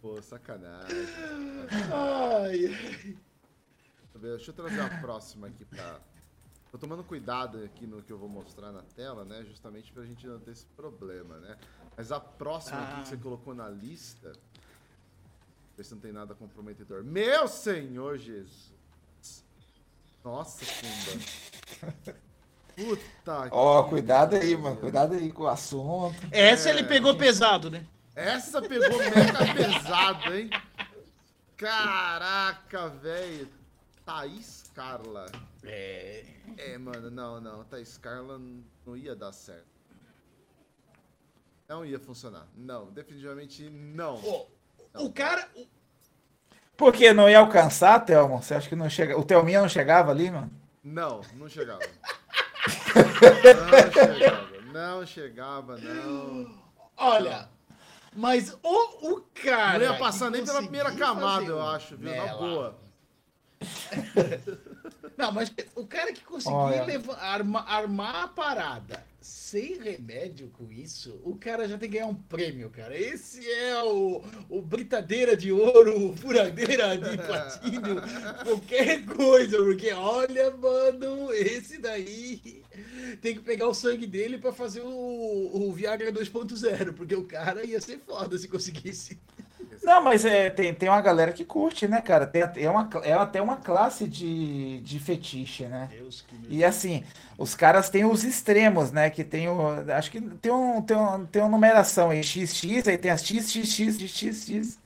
Pô, sacanagem. Ai, ver, Deixa eu trazer a próxima aqui pra. Tô tomando cuidado aqui no que eu vou mostrar na tela, né? Justamente pra gente não ter esse problema, né? Mas a próxima aqui Ah. que você colocou na lista. Ver se não tem nada comprometedor. Meu Senhor Jesus! Nossa, Kumba. Puta Ó, que cuidado aí, mano. Cuidado aí com o assunto. essa ele É. pegou pesado, né? Essa pegou mega pesado, hein? Caraca, velho. Thaís Carla. É. É, mano, não, não. Thaís Carla não ia dar certo. Não ia funcionar. Não, definitivamente não. O cara. o- Por que não ia alcançar, Thelmo? Você acha que não chega? O Thelminha não chegava ali, mano? Não, não chegava. Não chegava. Não chegava, não. Olha. Mas o, o cara. Não ia passar nem pela primeira camada, fazer eu acho, viu? Na boa. Não, mas o cara que conseguiu arma- armar a parada sem remédio com isso, o cara já tem que ganhar um prêmio, cara. Esse é o, o britadeira de ouro, furadeira de platino, qualquer coisa, porque olha, mano, esse daí tem que pegar o sangue dele pra fazer o, o Viagra 2.0, porque o cara ia ser foda se conseguisse. Não, mas é, tem, tem uma galera que curte, né, cara? Tem, é, uma, é até uma classe de, de fetiche, né? E assim, os caras têm os extremos, né? Que tem o. Acho que tem, um, tem, um, tem uma numeração aí, XX, aí tem as XXX, XXX.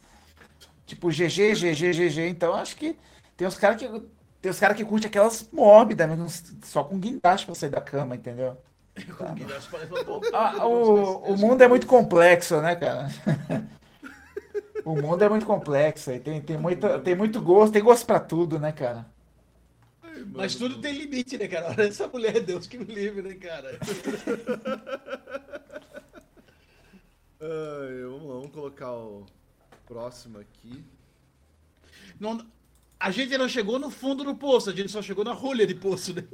Tipo GG, GG, GG. Então acho que tem os caras que. Tem os caras que curtem aquelas mórbidas, mesmo, só com guindaste pra sair da cama, entendeu? Pô, Ah, o, o mundo é muito complexo, né, cara? O mundo é muito complexo, aí tem, tem, muita, tem muito gosto, tem gosto pra tudo, né, cara? Mas tudo tem limite, né, cara? Olha essa mulher, Deus que me livre, né, cara? Ai, vamos lá, vamos colocar o próximo aqui. Não, a gente não chegou no fundo do poço, a gente só chegou na rolha de poço, né?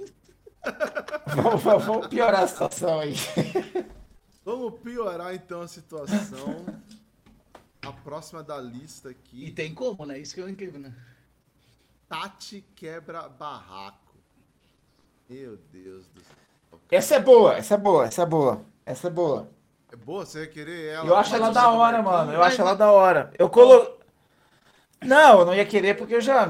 Vamos- vamos piorar a situação aí. Vamos piorar então a situação. A próxima da lista E aqui, tem como, né? Isso que é incrível, né? Tati quebra barraco. Meu Deus do céu. Essa é boa, essa é boa, essa é boa, essa é boa. É boa você querer ela? Eu acho ela da hora, mano. Eu acho ela da hora. Eu colo... Não, eu não ia querer porque eu já.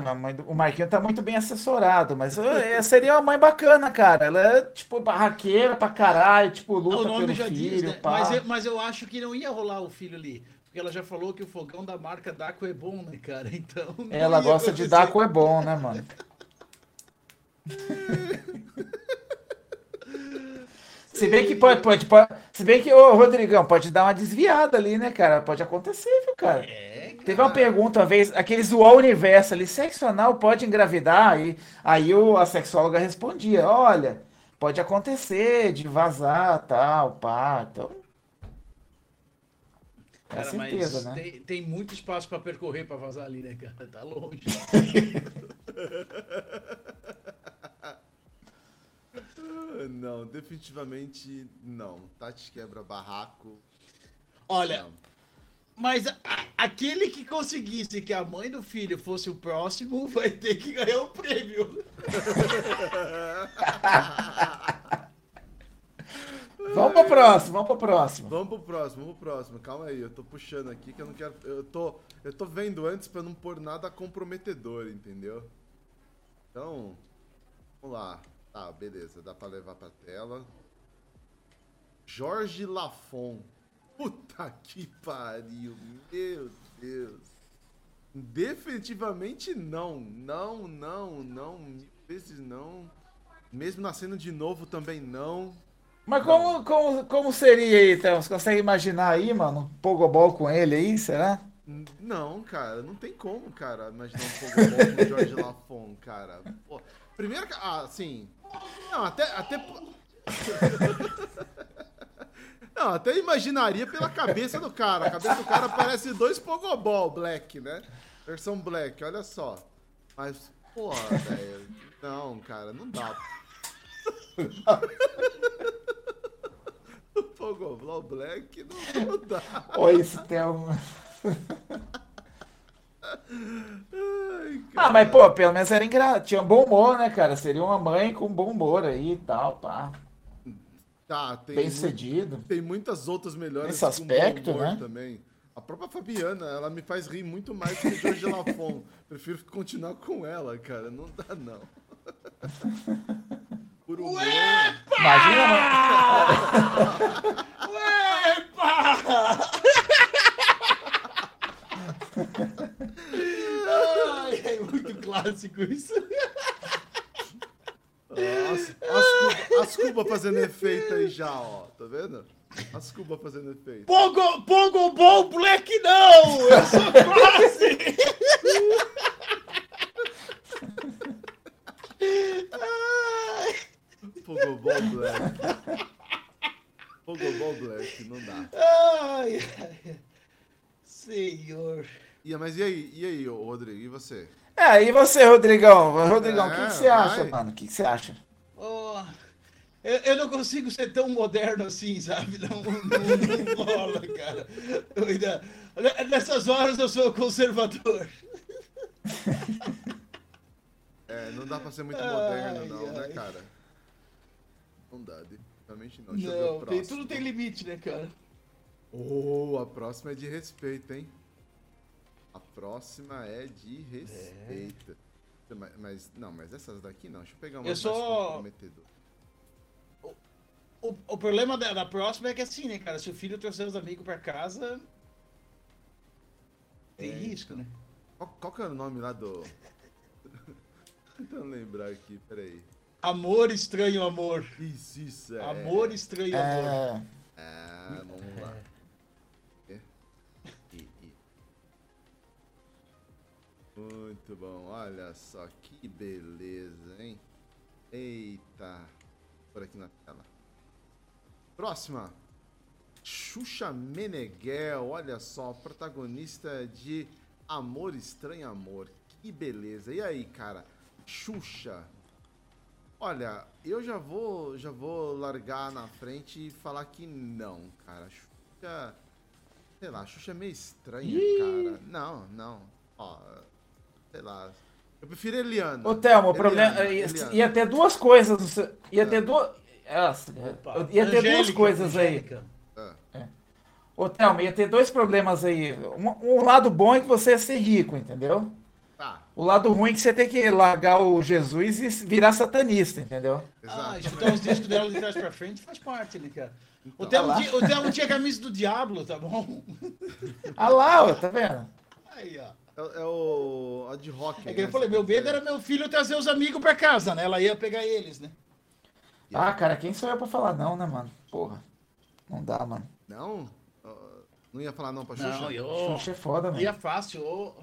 O Marquinho tá muito bem assessorado, mas eu- seria uma mãe bacana, cara. Ela é, tipo, barraqueira pra caralho, tipo, luta o nome pelo já filho, diz, né? pá. Mas eu, mas eu acho que não ia rolar o filho ali. Porque ela já falou que o fogão da marca Daco é bom, né, cara? Então. Ela gosta de acontecer. com é bom, né, mano? Se bem que pode, pode, pode- se bem que, ô Rodrigão, pode dar uma desviada ali, né, cara? Pode acontecer, viu, cara? É, cara. Teve uma pergunta uma vez, aqueles UOL Universo ali, sexo anal pode engravidar? Aí, aí o, a sexóloga respondia, olha, pode acontecer de vazar, tal, pá, então... É a Cara, certeza, mas né? tem, tem muito espaço pra percorrer pra vazar ali, né, cara? Tá longe. Não, definitivamente não. Tati quebra barraco. Olha, Não. mas a- a- aquele que conseguisse que a mãe do filho fosse o próximo vai ter que ganhar o prêmio. Vamos pro próximo, vamos pro próximo. Vamos pro próximo, vamos pro próximo. Calma aí, eu tô puxando aqui que eu não quero. Eu tô, eu tô vendo antes pra não pôr nada comprometedor, entendeu? Então, vamos lá. Tá, beleza, dá pra levar pra tela. Jorge Lafon. Puta que pariu, meu Deus. Definitivamente não. Não, não, não. Mil vezes não. Mesmo nascendo de novo também não. Mas como, como, como seria aí, então? Você consegue imaginar aí, mano, um pogobol com ele aí, será? Não, cara, não tem como, cara, imaginar um Pogobol com o Jorge Lafon, cara. Pô, primeiro, que- ah, assim. Não, até. até... Não, até imaginaria pela cabeça do cara. A cabeça do cara parece dois Pogobol Black, né? Versão Black, olha só. Mas, porra, velho. Não, cara, não dá. O Pogobol Black não, dá. Tem um... Ai, Ah, mas pô, pelo menos era engra... tinha um bom humor, né, cara? Seria uma mãe com bom humor aí e tal, pá. Tá, tem Bem sucedido. Tem muitas outras melhores Nesse bom aspecto, humor né? também. A própria Fabiana, ela me faz rir muito mais que o Jorge Lafon. Prefiro continuar com ela, cara. Não dá, não. Por humor. Imagina. Epa! Ai, é muito clássico isso. Ó, As, Cuba, as Cuba fazendo efeito aí já, ó. Tá vendo? As Cuba fazendo efeito. Pogo, Pogo Ball Black não! Eu sou quase! Ai, Pogobol Black. Pogobol Black, não dá. ai, ai. Senhor. E, mas e aí, e aí, Rodrigo, e você? É, e você, Rodrigão? Rodrigão, o que, É, que você acha, mano? O que, que você acha? Oh, eu, eu não consigo ser tão moderno assim, sabe? Não, não, não rola, cara. Ainda- nessas horas eu sou conservador. É, não dá pra ser muito Ai, moderno, não, né, ai. cara? Não dá, definitivamente não. Deixa eu ver o Não, tem, tudo tem limite, né, cara? Oh, a próxima é de respeito, hein? A próxima é de respeito. Mas, mas- não, mas essas daqui não. Deixa eu pegar uma Eu sou- comprometedor. O, o problema da, da próxima é que assim, né, cara? Se o filho trouxer os amigos pra casa. Tem É, risco, né? Qual, qual que é o nome lá do. Tentando lembrar aqui, peraí. Amor, estranho amor. Isso, isso. É. Amor, estranho amor. É, É, vamos lá. E- e- Muito bom, olha só que beleza, hein? Eita, por aqui na tela. Próxima. Xuxa Meneghel, olha só, protagonista de Amor Estranho Amor. Que beleza. E aí, cara? Xuxa. Olha, eu já vou, já vou largar na frente e falar que não, cara. Xuxa, sei lá, Xuxa é meio estranha, cara. Não, não. Ó, sei lá. Eu prefiro Eliana. Ô, Thelmo, o problema. Ia, Eliana. ia ter duas coisas. no seu- Ia ter duas. Opa, ia ter duas Angélica, coisas aí. Angélica. Ah, Ô, Thelmo, ia ter dois problemas aí. Um, um lado bom é que você ia ser rico, entendeu? Tá, O lado ruim é que você tem que largar o Jesus e virar satanista, entendeu? exato. Ah, escutar os discos dela de trás pra frente faz parte, né, cara? O Então, Thelmo lá. tinha, o tinha camisa do Diablo, tá bom? Ah lá, ó, tá vendo? Aí, ó. É, é o. A de rock. É que eu falei, meu medo era meu filho trazer os amigos pra casa, né? Ela ia pegar eles, né? Ah, cara, quem sou eu pra falar não, né, mano? Porra. Não dá, mano. Não? Não ia falar não pra Xuxa? Não, eu... Xuxa é foda, mano. Ia fácil. ô.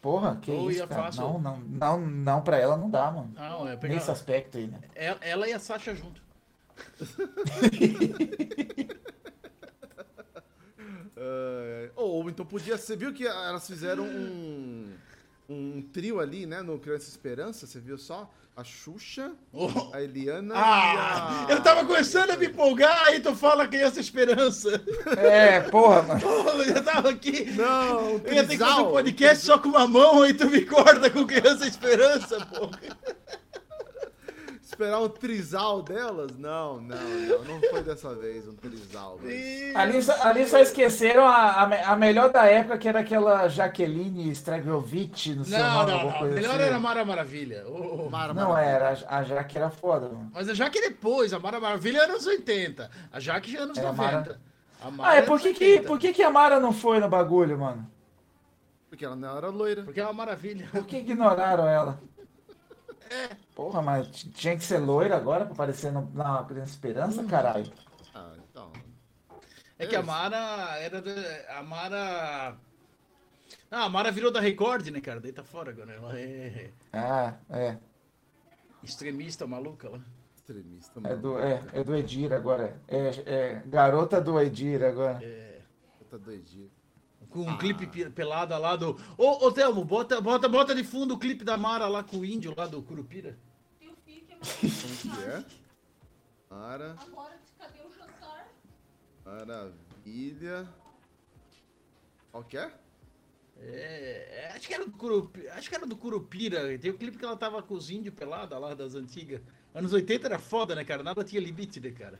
Porra, que Eu isso, ia cara. fácil. Não, não, não, não, pra ela não dá, mano. Não, é pegar... Nesse aspecto aí, né? Ela, ela e a Sasha junto. É, Ou então podia ser. Viu que elas fizeram um. Um trio ali, né? No Criança Esperança, você viu só? A Xuxa, Oh. a Eliana Ah, e a. eu tava começando a me empolgar, aí tu fala Criança Esperança. É, porra, mano. Porra, eu tava aqui. Não, um Eu ia ter que fazer trisal. um podcast só com uma mão, aí tu me corta com Criança Esperança, porra. Esperar um trisal delas? Não, não, não. Não foi dessa vez um trisal. mas- Ali, só- ali só esqueceram a, a, a melhor da época, que era aquela Jaqueline Stragovic, não sei o Não, nome, não, alguma não. coisa Melhor assim. era Mara Maravilha. Ô. Mara, Não Mara- era, a, a Jaque era foda, mano. Mas a Jaque depois, a Mara Maravilha é anos 80. A Jaque já é anos É, a 90. Mara- A Mara Ah, é anos por que, que, 80. por que, que a Mara não foi no bagulho, mano? Porque ela não era loira. Porque é uma maravilha. Por que ignoraram ela? Porra, mas tinha que ser loira agora pra aparecer no, na Criança Esperança, caralho. Ah, então. É que a Mara era. da- A Mara. Ah, a Mara virou da Record, né, cara? Daí tá fora agora. Ela é Ah, é. extremista maluca lá. Extremista, É mano. do, é, é do Edir agora. É, é garota do Edir agora. Tá doidinho. Com um clipe pe- pelada lá do. Ô, ô Thelmo, bota, bota, bota de fundo o clipe da Mara lá com o índio lá do Curupira. Filho que é Que? Mara, Agora, cadê o jantar? maravilha. Qual que é? É, é, acho que era do Curupira. Acho que era do Curupira. Tem o clipe que ela tava com os índios pelada lá das antigas. Anos 80 era foda, né, cara? Nada tinha limite, né, cara?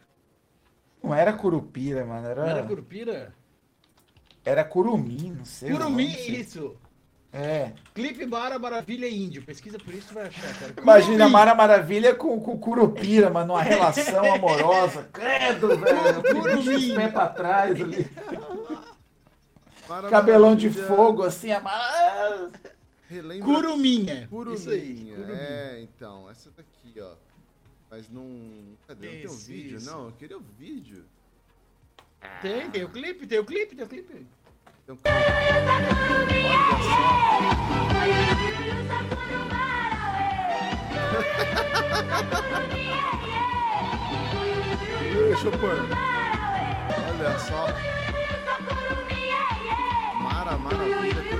Não era Curupira, mano. Era, Não era Curupira? era Curumim, não sei. Curumim, não sei. isso. É. Clipe Mara Maravilha Índio. Pesquisa por isso, tu vai achar, cara. Imagina a. Mara Maravilha com, com Curupira, mano, numa relação amorosa. Credo, velho. Curumim. Os pés pra trás ali. Mara Cabelão de Maravilha, fogo, assim. A Mara... Relembra Curuminha. Curuminha. Isso aí. Curumim. É, então, essa daqui, ó. Mas não. Cadê? Não tem o Isso, vídeo? isso. Não, eu queria o vídeo. Tem, tem o clipe, tem o clipe, tem o clipe. Deixa eu pôr. Olha só. Mara, maravilha,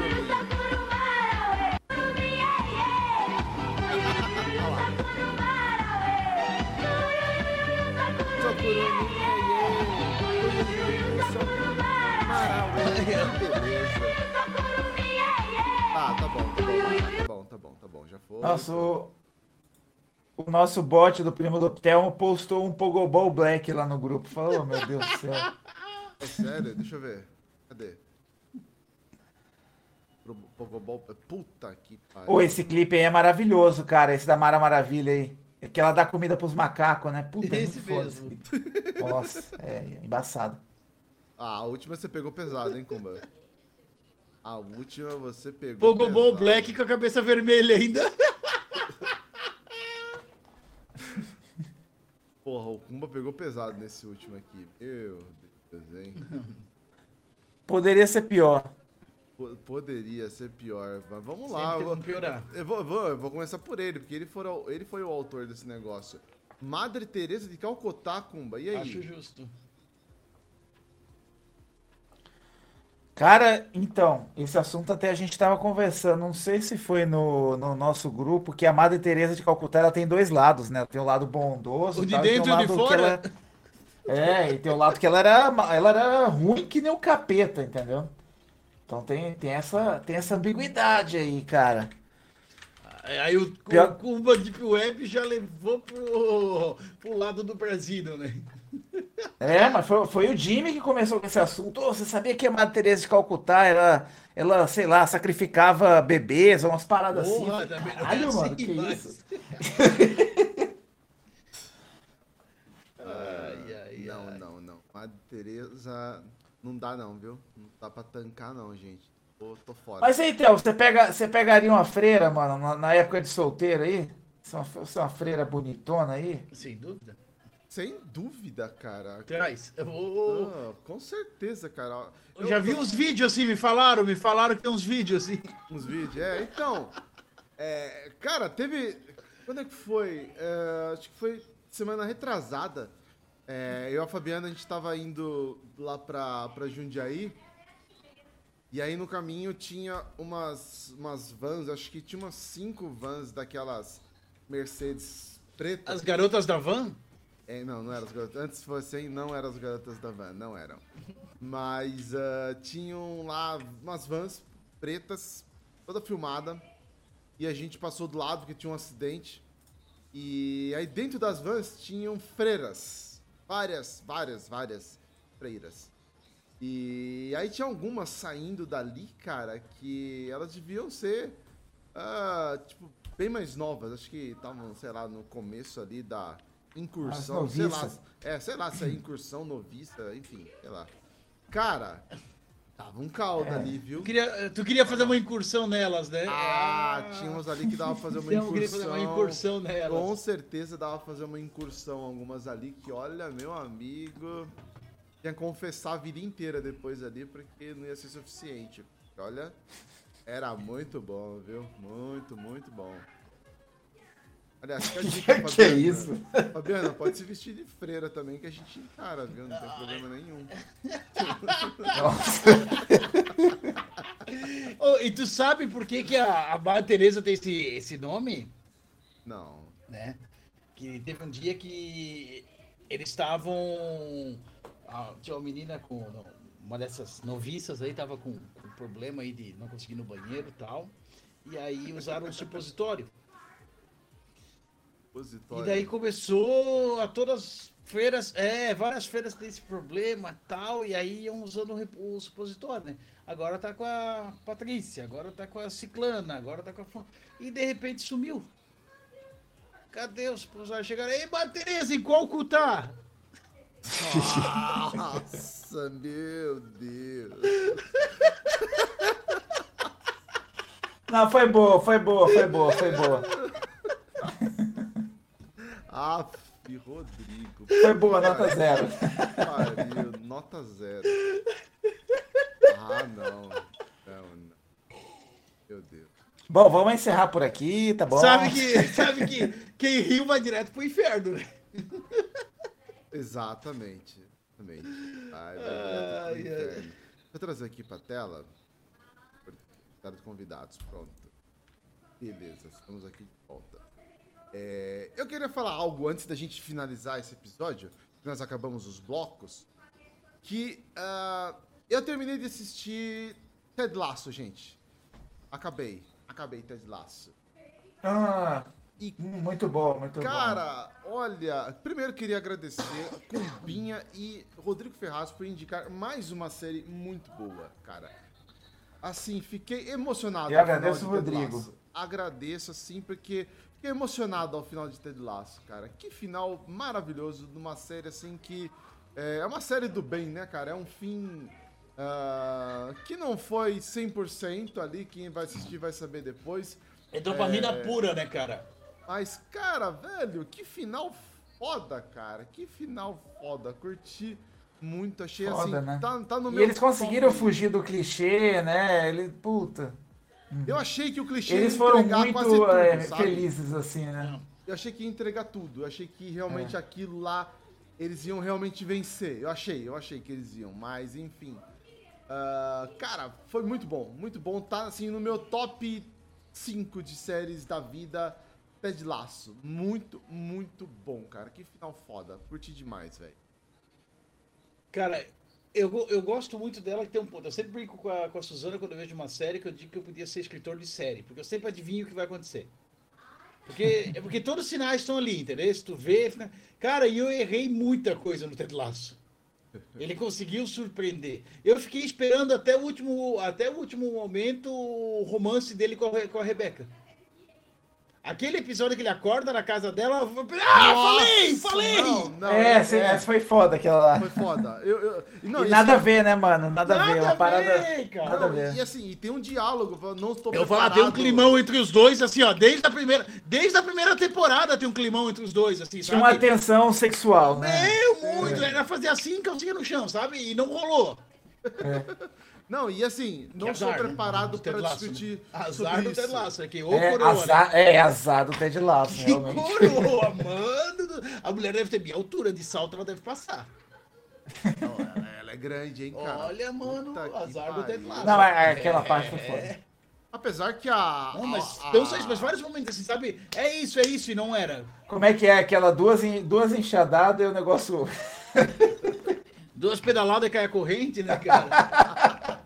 beleza. Ah, tá bom, tá bom, tá bom, tá bom, tá bom, já foi. Nossa, o, nosso bot do primo do Thelmo postou um Pogobol Black lá no grupo. Falou, meu Deus do céu. É sério? Deixa eu ver. Cadê? Pogobol. Puta que pariu. Ô, esse clipe aí é maravilhoso, cara. Esse da Mara Maravilha aí. É que ela dá comida pros macacos, né? Puta, é Esse foda mesmo. esse clipe. Nossa, é embaçado. Ah, a última você pegou pesado, hein, Kumba? A última você pegou Pogobol. Black com a cabeça vermelha ainda. Porra, o Kumba pegou pesado nesse último aqui. Meu Deus, hein? Poderia ser pior. Po- Poderia ser pior. Mas vamos lá. Sempre Eu vou, piorar. eu, vou, eu vou- eu vou começar por ele, porque ele, for, ele foi o autor desse negócio. Madre Teresa de Calcutá, Kumba. E aí? Acho justo. Cara, então, esse assunto até a gente tava conversando, não sei se foi no, no nosso grupo, que a Madre Teresa de Calcutá, ela tem dois lados, né? Tem o lado bondoso O e de tal, e tem dentro e o de lado que fora? ela- É, e tem o lado que ela era, ela era ruim que nem o capeta, entendeu? Então tem, tem essa, tem essa ambiguidade aí, cara. Aí o, Pior- o Cuba Deep Web já levou pro, pro lado do Brasil, né? É, mas foi, foi o Jimmy que começou com esse assunto. Ô, você sabia que a Madre Teresa de Calcutá, ela, ela, sei lá, sacrificava bebês, umas paradas assim. Porra, também não é Caralho, mano, assim, que mas- isso? Ai, ai, Não, ai. não, não. Madre Teresa não dá não, viu? Não dá pra tancar não, gente. Tô, tô fora. Mas aí, Theo, você, pega, você pegaria uma freira, mano, na, na época de solteiro aí? Você é uma, você é uma freira bonitona aí? Sem dúvida. Sem dúvida, cara. Traz. Eu, vou- Ah, com certeza, cara. eu já vi uns vídeos assim, me falaram, me falaram que tem uns vídeos assim. uns vídeos. É, então. é, cara, teve. Quando é que foi? É, acho que foi semana retrasada. É, eu e a Fabiana, a gente tava indo lá pra, pra Jundiaí. E aí no caminho tinha umas, umas vans, acho que tinha umas cinco vans daquelas Mercedes pretas. As garotas da van? É, não, não eram as garotas. Antes fossem, não eram as garotas da van, não eram. Mas ah, tinham lá umas vans pretas, toda filmada. E a gente passou do lado porque tinha um acidente. E aí dentro das vans tinham freiras. Várias, várias, várias freiras. E aí tinha algumas saindo dali, cara, que elas deviam ser, ah, tipo, bem mais novas. Acho que estavam, sei lá, no começo ali da incursão. Sei lá, é, sei lá se é incursão, noviça, enfim, sei lá. Cara, tava um caldo ali, viu? Tu queria, tu queria fazer uma incursão nelas, né? Ah, tinha uns ali que dava pra fazer uma eu queria incursão. fazer uma incursão nelas. Com certeza dava pra fazer uma incursão. Algumas ali que, olha, meu amigo. Tinha que confessar a vida inteira depois ali, porque não ia ser suficiente. Olha, era muito bom, viu? Muito, muito bom. Aliás, fica a dica, Que, que é Fabiana. isso? Fabiana, pode se vestir de freira também, que a gente encara, viu? Não tem problema nenhum. Nossa. Ô, e tu sabe por que, que a, a Madre Teresa tem esse, esse nome? Não. né? Que teve um dia que eles estavam. ah, Tinha uma menina com. Uma dessas noviças aí tava com, com problema aí de não conseguir ir no banheiro e tal. E aí usaram um supositório. E Supositório. daí começou a todas as feiras, é, várias feiras têm esse problema e tal, e aí iam usando o o supositório, né? Agora tá com a Patrícia, agora tá com a Ciclana, agora tá com a. E de repente sumiu. Cadê os supositórios? Chegaram aí, Teresa, em qual cu tá? Nossa, meu Deus. Não, foi boa, foi boa, foi boa, foi boa. Aff, Rodrigo. Foi boa, nota zero. Pariu, nota zero. Ah, não. Não, não. Meu Deus. Bom, vamos encerrar por aqui, tá bom? Sabe que, sabe que quem riu vai direto pro inferno, né? Exatamente. Exatamente. Ai, vai Ai, eu trazer aqui pra tela. Tá dos convidados, pronto. Beleza, estamos aqui de volta. É, eu queria falar algo antes da gente finalizar esse episódio, que nós acabamos os blocos, que ah, eu terminei de assistir Ted Lasso, gente. Acabei, acabei Ted Lasso. Ah, E muito bom, muito bom. Cara, olha, primeiro queria agradecer a Cumbinha e Rodrigo Ferraz por indicar mais uma série muito boa, cara. Assim, fiquei emocionado. Final agradeço de o Rodrigo. Lasso. Agradeço, assim, porque fiquei emocionado ao final de Ted Lasso, cara. Que final maravilhoso de uma série, assim, que é, é uma série do bem, né, cara? É um fim ah, que não foi 100% ali, quem vai assistir vai saber depois. É dopamina pura, né, cara? Mas, cara, velho, que final foda, cara. Que final foda. Curti muito. Achei Foda, assim. né? Tá, tá no E meu eles conseguiram fugir do clichê, né? Ele, puta. Eu achei que o clichê Eles ia foram entregar quase muito tudo, é, felizes, assim, né? Eu achei que ia entregar tudo. Eu achei que realmente É. aquilo lá eles iam realmente vencer. Eu achei, eu achei que eles iam. Mas enfim. Ah, cara, foi muito bom. Muito bom. Tá assim no meu top 5 de séries da vida. Ted Laço. Muito, muito bom, cara. Que final foda. Curti demais, velho. Cara, eu, eu gosto muito dela que tem um ponto. Eu sempre brinco com a, com a Suzana quando eu vejo uma série que eu digo que eu podia ser escritor de série, porque eu sempre adivinho o que vai acontecer. Porque, é porque todos os sinais estão ali, entendeu? Se tu vê. fica- Cara, e eu errei muita coisa no Ted Laço. Ele conseguiu surpreender. Eu fiquei esperando até o último, até o último momento o romance dele com a, com a Rebeca. Aquele episódio que ele acorda na casa dela. falei, Ah, falei! Nossa, Falei! Não, não, é, essa, essa foi foda aquela lá. Foi foda. Eu, eu, não, E nada a ver, né, mano? Nada, a ver. Nada Uma parada. ver, cara. Nada a ver. E assim, e tem um diálogo. Não estou Eu vou falar, tem um climão entre os dois, assim, ó, desde a primeira, desde a primeira temporada tem um climão entre os dois, assim, Tinha uma tensão sexual, né? Meu, muito, era fazer assim, calcinha no chão, sabe? E não rolou. Não, e assim, não Que sou azar, né? preparado para discutir né? Azar do. Ted Lasso, é que ô É coroa, azar, né? é azar do Ted Lasso, Que realmente. coroa, mano! A mulher deve ter minha altura de salto, ela deve passar. Não, ela, ela é grande, hein, cara. Olha, mano, Puta azar do Ted. Lasso. Não, é- aquela parte foi É. foda. Apesar que a. Não, mas, a, então, mas vários momentos assim, sabe? É isso, é isso, e não era. Como é que é aquela duas, duas enxadadas e o negócio. Duas pedaladas e cai a corrente, né, cara?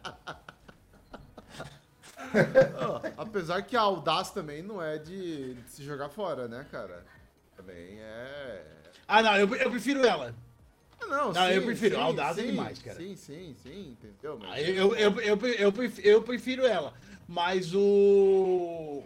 Apesar que a Audaz também não é de, de se jogar fora, né, cara? Também é. Ah, não, eu, eu prefiro ela. Ah, Não, Não, sim, eu prefiro. sim, A Audaz é sim, demais, cara. Sim, sim, sim, entendeu? Ah, Mas- Eu, eu, eu, eu, eu, prefiro, eu prefiro ela. Mas o.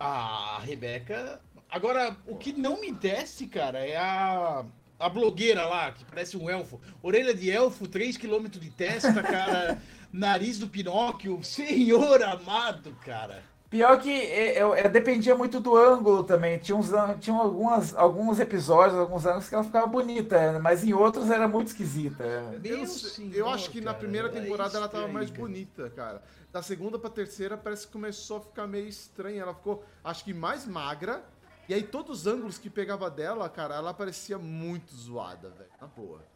A Rebeca. Agora, o que não me desce, cara, é a. A blogueira lá, que parece um elfo. Orelha de elfo, 3km de testa, cara. nariz do Pinóquio. Senhor amado, cara. Pior que é, é, é, dependia muito do ângulo também. Tinha, uns, tinha algumas, alguns episódios, alguns ângulos que ela ficava bonita, é, mas em outros era muito esquisita. Eu, sei- eu senhor, acho que na cara, primeira é temporada ela tava estranho, mais bonita, cara. Da segunda pra terceira parece que começou a ficar meio estranha. Ela ficou, acho que mais magra. E aí todos os ângulos que pegava dela, cara, ela parecia muito zoada, velho. Na boa.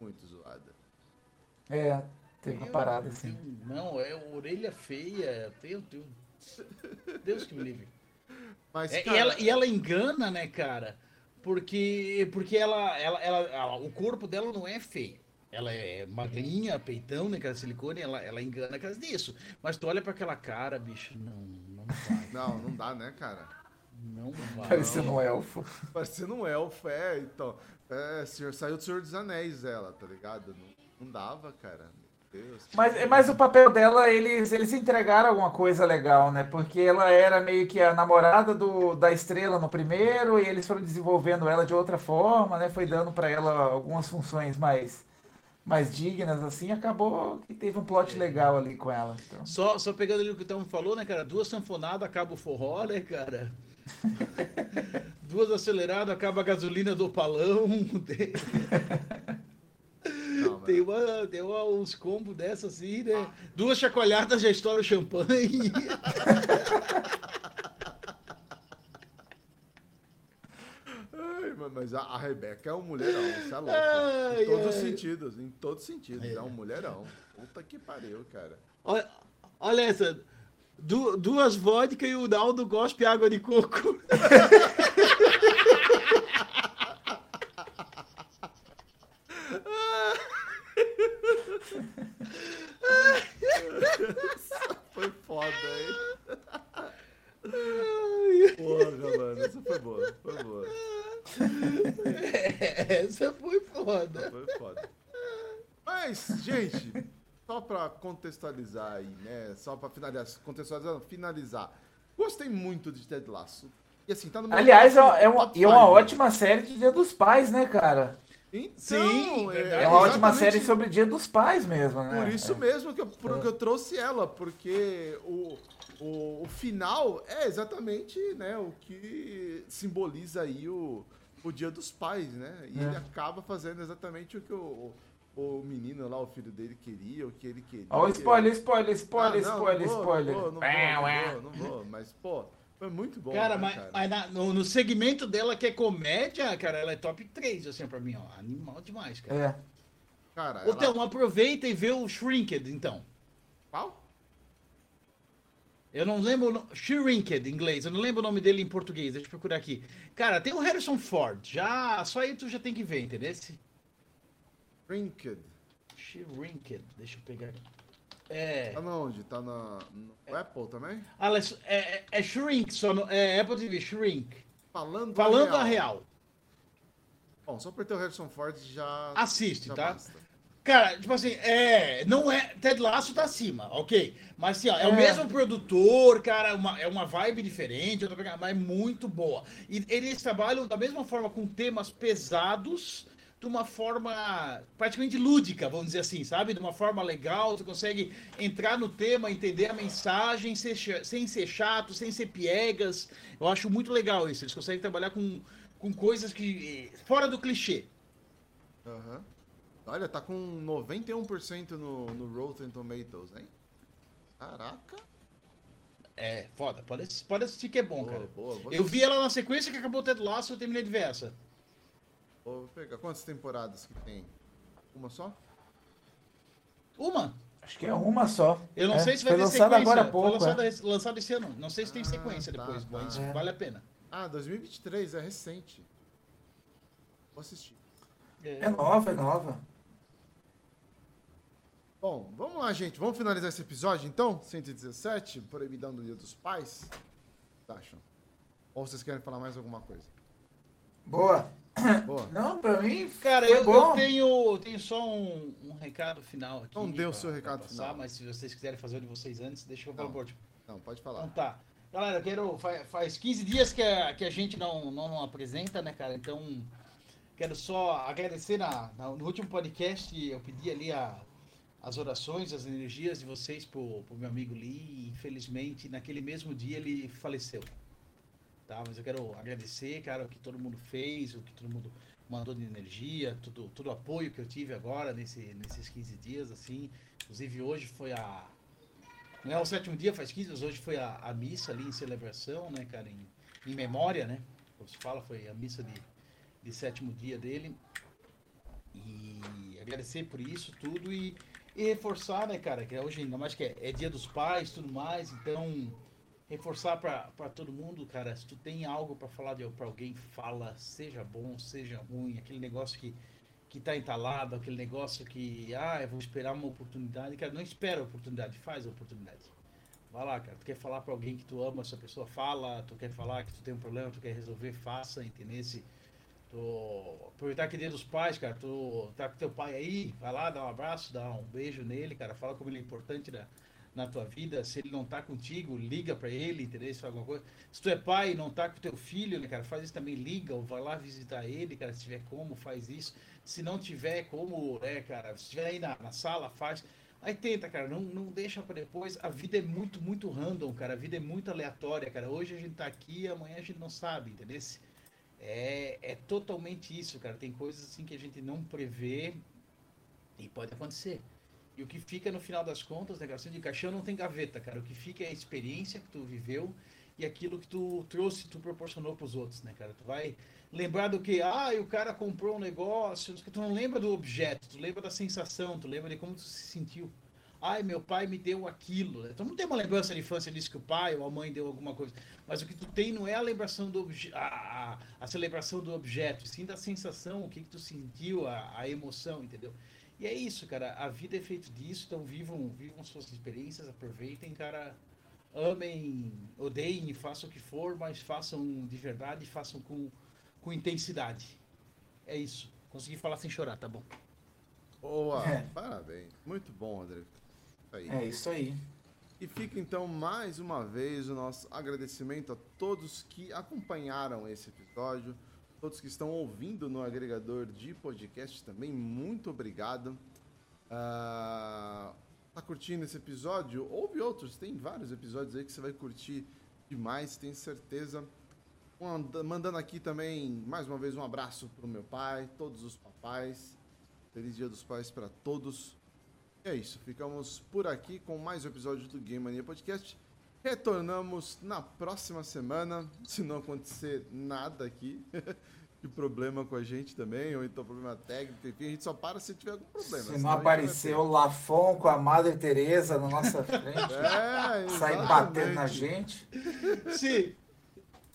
Muito zoada. É, teve uma parada assim. Não, é orelha feia. Meu Deus. Deus que me livre. Mas, É, cara, e, ela, e ela engana, né, cara? Porque, porque ela, ela, ela, ela- o corpo dela não é feio. Ela é magrinha, peitão, né, cara, silicone, ela, ela engana por causa disso. Mas tu olha pra aquela cara, bicho, não, não vai, Não, não dá, né, cara? Não vai. Parecendo um elfo. Parecendo um elfo, é, então. É, senhor, saiu do Senhor dos Anéis ela, tá ligado? Não, não dava, cara. Meu Deus. Mas, mas o papel dela, eles, eles entregaram alguma coisa legal, né? Porque ela era meio que a namorada do, da estrela no primeiro, e eles foram desenvolvendo ela de outra forma, né? Foi dando pra ela algumas funções mais, mais dignas, assim. Acabou que teve um plot legal ali com ela. Então. Só, só pegando ali o que o Tamo falou, né, cara? Duas sanfonadas, acaba o forró, né, cara? Duas aceleradas, acaba a gasolina do palão. Tem, Não, tem, uma, tem uma- uns combos dessa assim, né? Duas chacoalhadas já estoura o champanhe. Ai, mas- a, a Rebeca é um mulherão, isso é louco. Ai, em todos os ai. sentidos, em todos os sentidos. É um mulherão. Puta que pariu, cara. Olha, olha essa. Du- duas vodka e o Naldo gospe água de coco. Foi foda, hein? Porra, mano, essa foi boa, foi boa. Essa foi foda. Foi foda. Mas, gente, pra contextualizar aí, né? Só pra finalizar, contextualizar, não, finalizar. Gostei muito de Ted Lasso. E assim, tá no meu Aliás, top- é, é uma, é uma five. ótima série de Dia dos Pais, né, cara? Então, Sim, verdade. É uma ótima série sobre Dia dos Pais mesmo, né? Por isso É. mesmo que eu, por que eu trouxe ela, porque o, o, o final é exatamente né, o que simboliza aí o, o Dia dos Pais, né? E É. ele acaba fazendo exatamente o que o, o, o menino lá, o filho dele queria, o que ele queria. Ó, o spoiler, spoiler, spoiler, Ah, não, spoiler, não vou, spoiler. Não vou, não vou, não vou, mas, pô, foi muito bom. Cara, né, mas, cara? mas na- no, no segmento dela que é comédia, cara, ela é top 3, assim, pra mim, ó. Animal demais, cara. É. Cara, Ô, ela- Thelma, aproveita e vê o Shrinked, então. Qual? Eu não lembro. Shrinked, em inglês. Eu não lembro o nome dele em português. Deixa eu procurar aqui. Cara, tem o Harrison Ford. Já, só aí tu já tem que ver, entendeu? Esse Rinked. Shrinked. Deixa eu pegar aqui. É. Tá na onde? Tá na, no Apple também? Mas é, é, é Shrink, só no, é Apple TV, Shrink. Falando, Falando a a real. real. Bom, só por ter o Harrison Ford já. Assiste, já tá? basta. Cara, tipo assim, é. Não é. Ted Lasso tá acima, ok. Mas assim, ó, é, o É. mesmo produtor, cara, uma, é uma vibe diferente, outra pegada, mas é muito boa. E eles trabalham da mesma forma com temas pesados, de uma forma praticamente lúdica, vamos dizer assim, sabe? De uma forma legal, tu consegue entrar no tema, entender a mensagem, ser sem ser chato, sem ser piegas. Eu acho muito legal isso. Eles conseguem trabalhar com, com coisas que. fora do clichê. Aham. Olha, tá com 91% no, no Rotten Tomatoes, hein? Caraca. É, foda. Pode, pode assistir que é bom, Boa, cara. boa, Eu vi ela na sequência que acabou o Ted Lasso eu terminei de ver essa. Vou pegar. Quantas temporadas que tem? Uma só? Uma. Acho que é uma só. Eu não É, sei se vai foi ter lançada sequência. agora há pouco. Foi lançada, é. lançado esse ano. Não sei se tem Ah, sequência tá, depois, tá. mas É. vale a pena. Ah, 2023, é recente. Vou assistir. É nova, é nova. Bom, vamos lá, gente. Vamos finalizar esse episódio, então? 117, Proibidão do Dia dos Pais. O que acham? Ou vocês querem falar mais alguma coisa? Boa. Boa. Não, pra mim. Cara, eu, bom. eu tenho, eu tenho só um, um recado final aqui. Então dê o seu recado passar, final. Mas se vocês quiserem fazer o de vocês antes, deixa eu falar Não. por último. Não, pode Então falar. tá. Galera, eu quero. Faz, faz 15 dias que a, que a gente não, não apresenta, né, cara? Então, quero só agradecer na, na- no último podcast, eu pedi ali a, as orações, as energias de vocês pro, pro meu amigo Lee. Infelizmente, naquele mesmo dia ele faleceu. Tá? Mas eu quero agradecer, cara, o que todo mundo fez, o que todo mundo mandou de energia, tudo, todo o apoio que eu tive agora nesse, nesses 15 dias, assim. Inclusive hoje foi a, não é o sétimo dia, faz 15 dias, hoje foi a, a missa ali em celebração, né, cara, em, em memória, né? Como se fala, foi a missa de, de sétimo dia dele. E agradecer por isso tudo e, e reforçar, né, cara, que hoje ainda mais que é, é dia dos pais tudo mais, então reforçar pra todo mundo, cara, se tu tem algo pra falar pra alguém, fala, seja bom, seja ruim, aquele negócio que que tá entalado, aquele negócio que, ah, eu vou esperar uma oportunidade, cara, não espera a oportunidade, faz a oportunidade. Vai lá, cara, tu quer falar pra alguém que tu ama, essa pessoa fala, tu quer falar que tu tem um problema, tu quer resolver, faça, entendeu? Tu aproveitar que dia dos pais, cara, tu tá com teu pai aí, vai lá, dá um abraço, dá um beijo nele, cara, fala como ele é importante na, na tua vida, se ele não tá contigo, liga pra ele, entendeu? Se alguma coisa. Se tu é pai e não tá com teu filho, né, cara, faz isso também, liga, ou vai lá visitar ele, cara, se tiver como, faz isso. Se não tiver como, né, cara, se tiver aí na, na sala, faz. Aí tenta, cara, não, não deixa pra depois. A vida é muito, muito random, cara. A vida é muito aleatória, cara. Hoje a gente tá aqui, amanhã a gente não sabe, entendeu? É, é totalmente isso, cara. Tem coisas assim que a gente não prevê e pode acontecer. E o que fica no final das contas, negação de caixão não tem gaveta, cara. O que fica é a experiência que tu viveu e aquilo que tu trouxe, tu proporcionou pros outros, né, cara? Tu vai lembrar do que, ah, o cara comprou um negócio, tu não lembra do objeto, tu lembra da sensação, tu lembra de como tu se sentiu. Ai, meu pai me deu aquilo. né? Tu não tem uma lembrança de infância disso que o pai ou a mãe deu alguma coisa. Mas o que tu tem não é a lembração do obje a, a, a celebração do objeto, sim da sensação, o que, que tu sentiu, a, a emoção, entendeu? E é isso, cara. A vida é feita disso, então vivam, vivam suas experiências, aproveitem, cara. Amem, odeiem, façam o que for, mas façam de verdade, façam com, com intensidade. É isso. Consegui falar sem chorar, tá bom. Boa, É. parabéns. Muito bom, André. Aí. É isso aí. E fica então mais uma vez o nosso agradecimento a todos que acompanharam esse episódio, todos que estão ouvindo no agregador de podcast também, muito obrigado. Ah, tá curtindo esse episódio? Ouve outros, tem vários episódios aí que você vai curtir demais, tenho certeza. Manda- Mandando aqui também, mais uma vez, um abraço pro meu pai, todos os papais. Feliz Dia dos Pais para todos. E é isso, ficamos por aqui com mais um episódio do Game Mania Podcast. Retornamos na próxima semana, se não acontecer nada aqui. De problema com a gente também, ou então problema técnico, enfim, a gente só para se tiver algum problema. Se não aparecer o Lafon com a Madre Teresa na nossa frente, ter. É, sair batendo na gente. Se,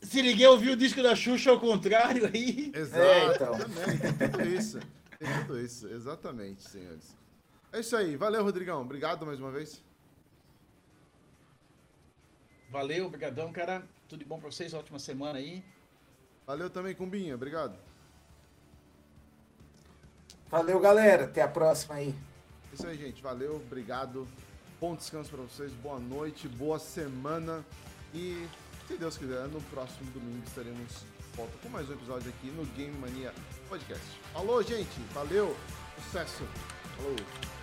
se ninguém ouviu o disco da Xuxa ao contrário aí. Exato, É, então. também, tem tudo isso. Tem tudo isso, exatamente, senhores. É isso aí, valeu, Rodrigão. Obrigado mais uma vez. Valeu, obrigadão, cara. Tudo de bom pra vocês, ótima semana aí. Valeu também, Cumbinha, obrigado. Valeu, galera. Até a próxima aí. É isso aí, gente. Valeu, obrigado. Bom descanso pra vocês, boa noite, boa semana. E, se Deus quiser, no próximo domingo estaremos de volta com mais um episódio aqui no Game Mania Podcast. Falou, gente. Valeu. Sucesso. Falou.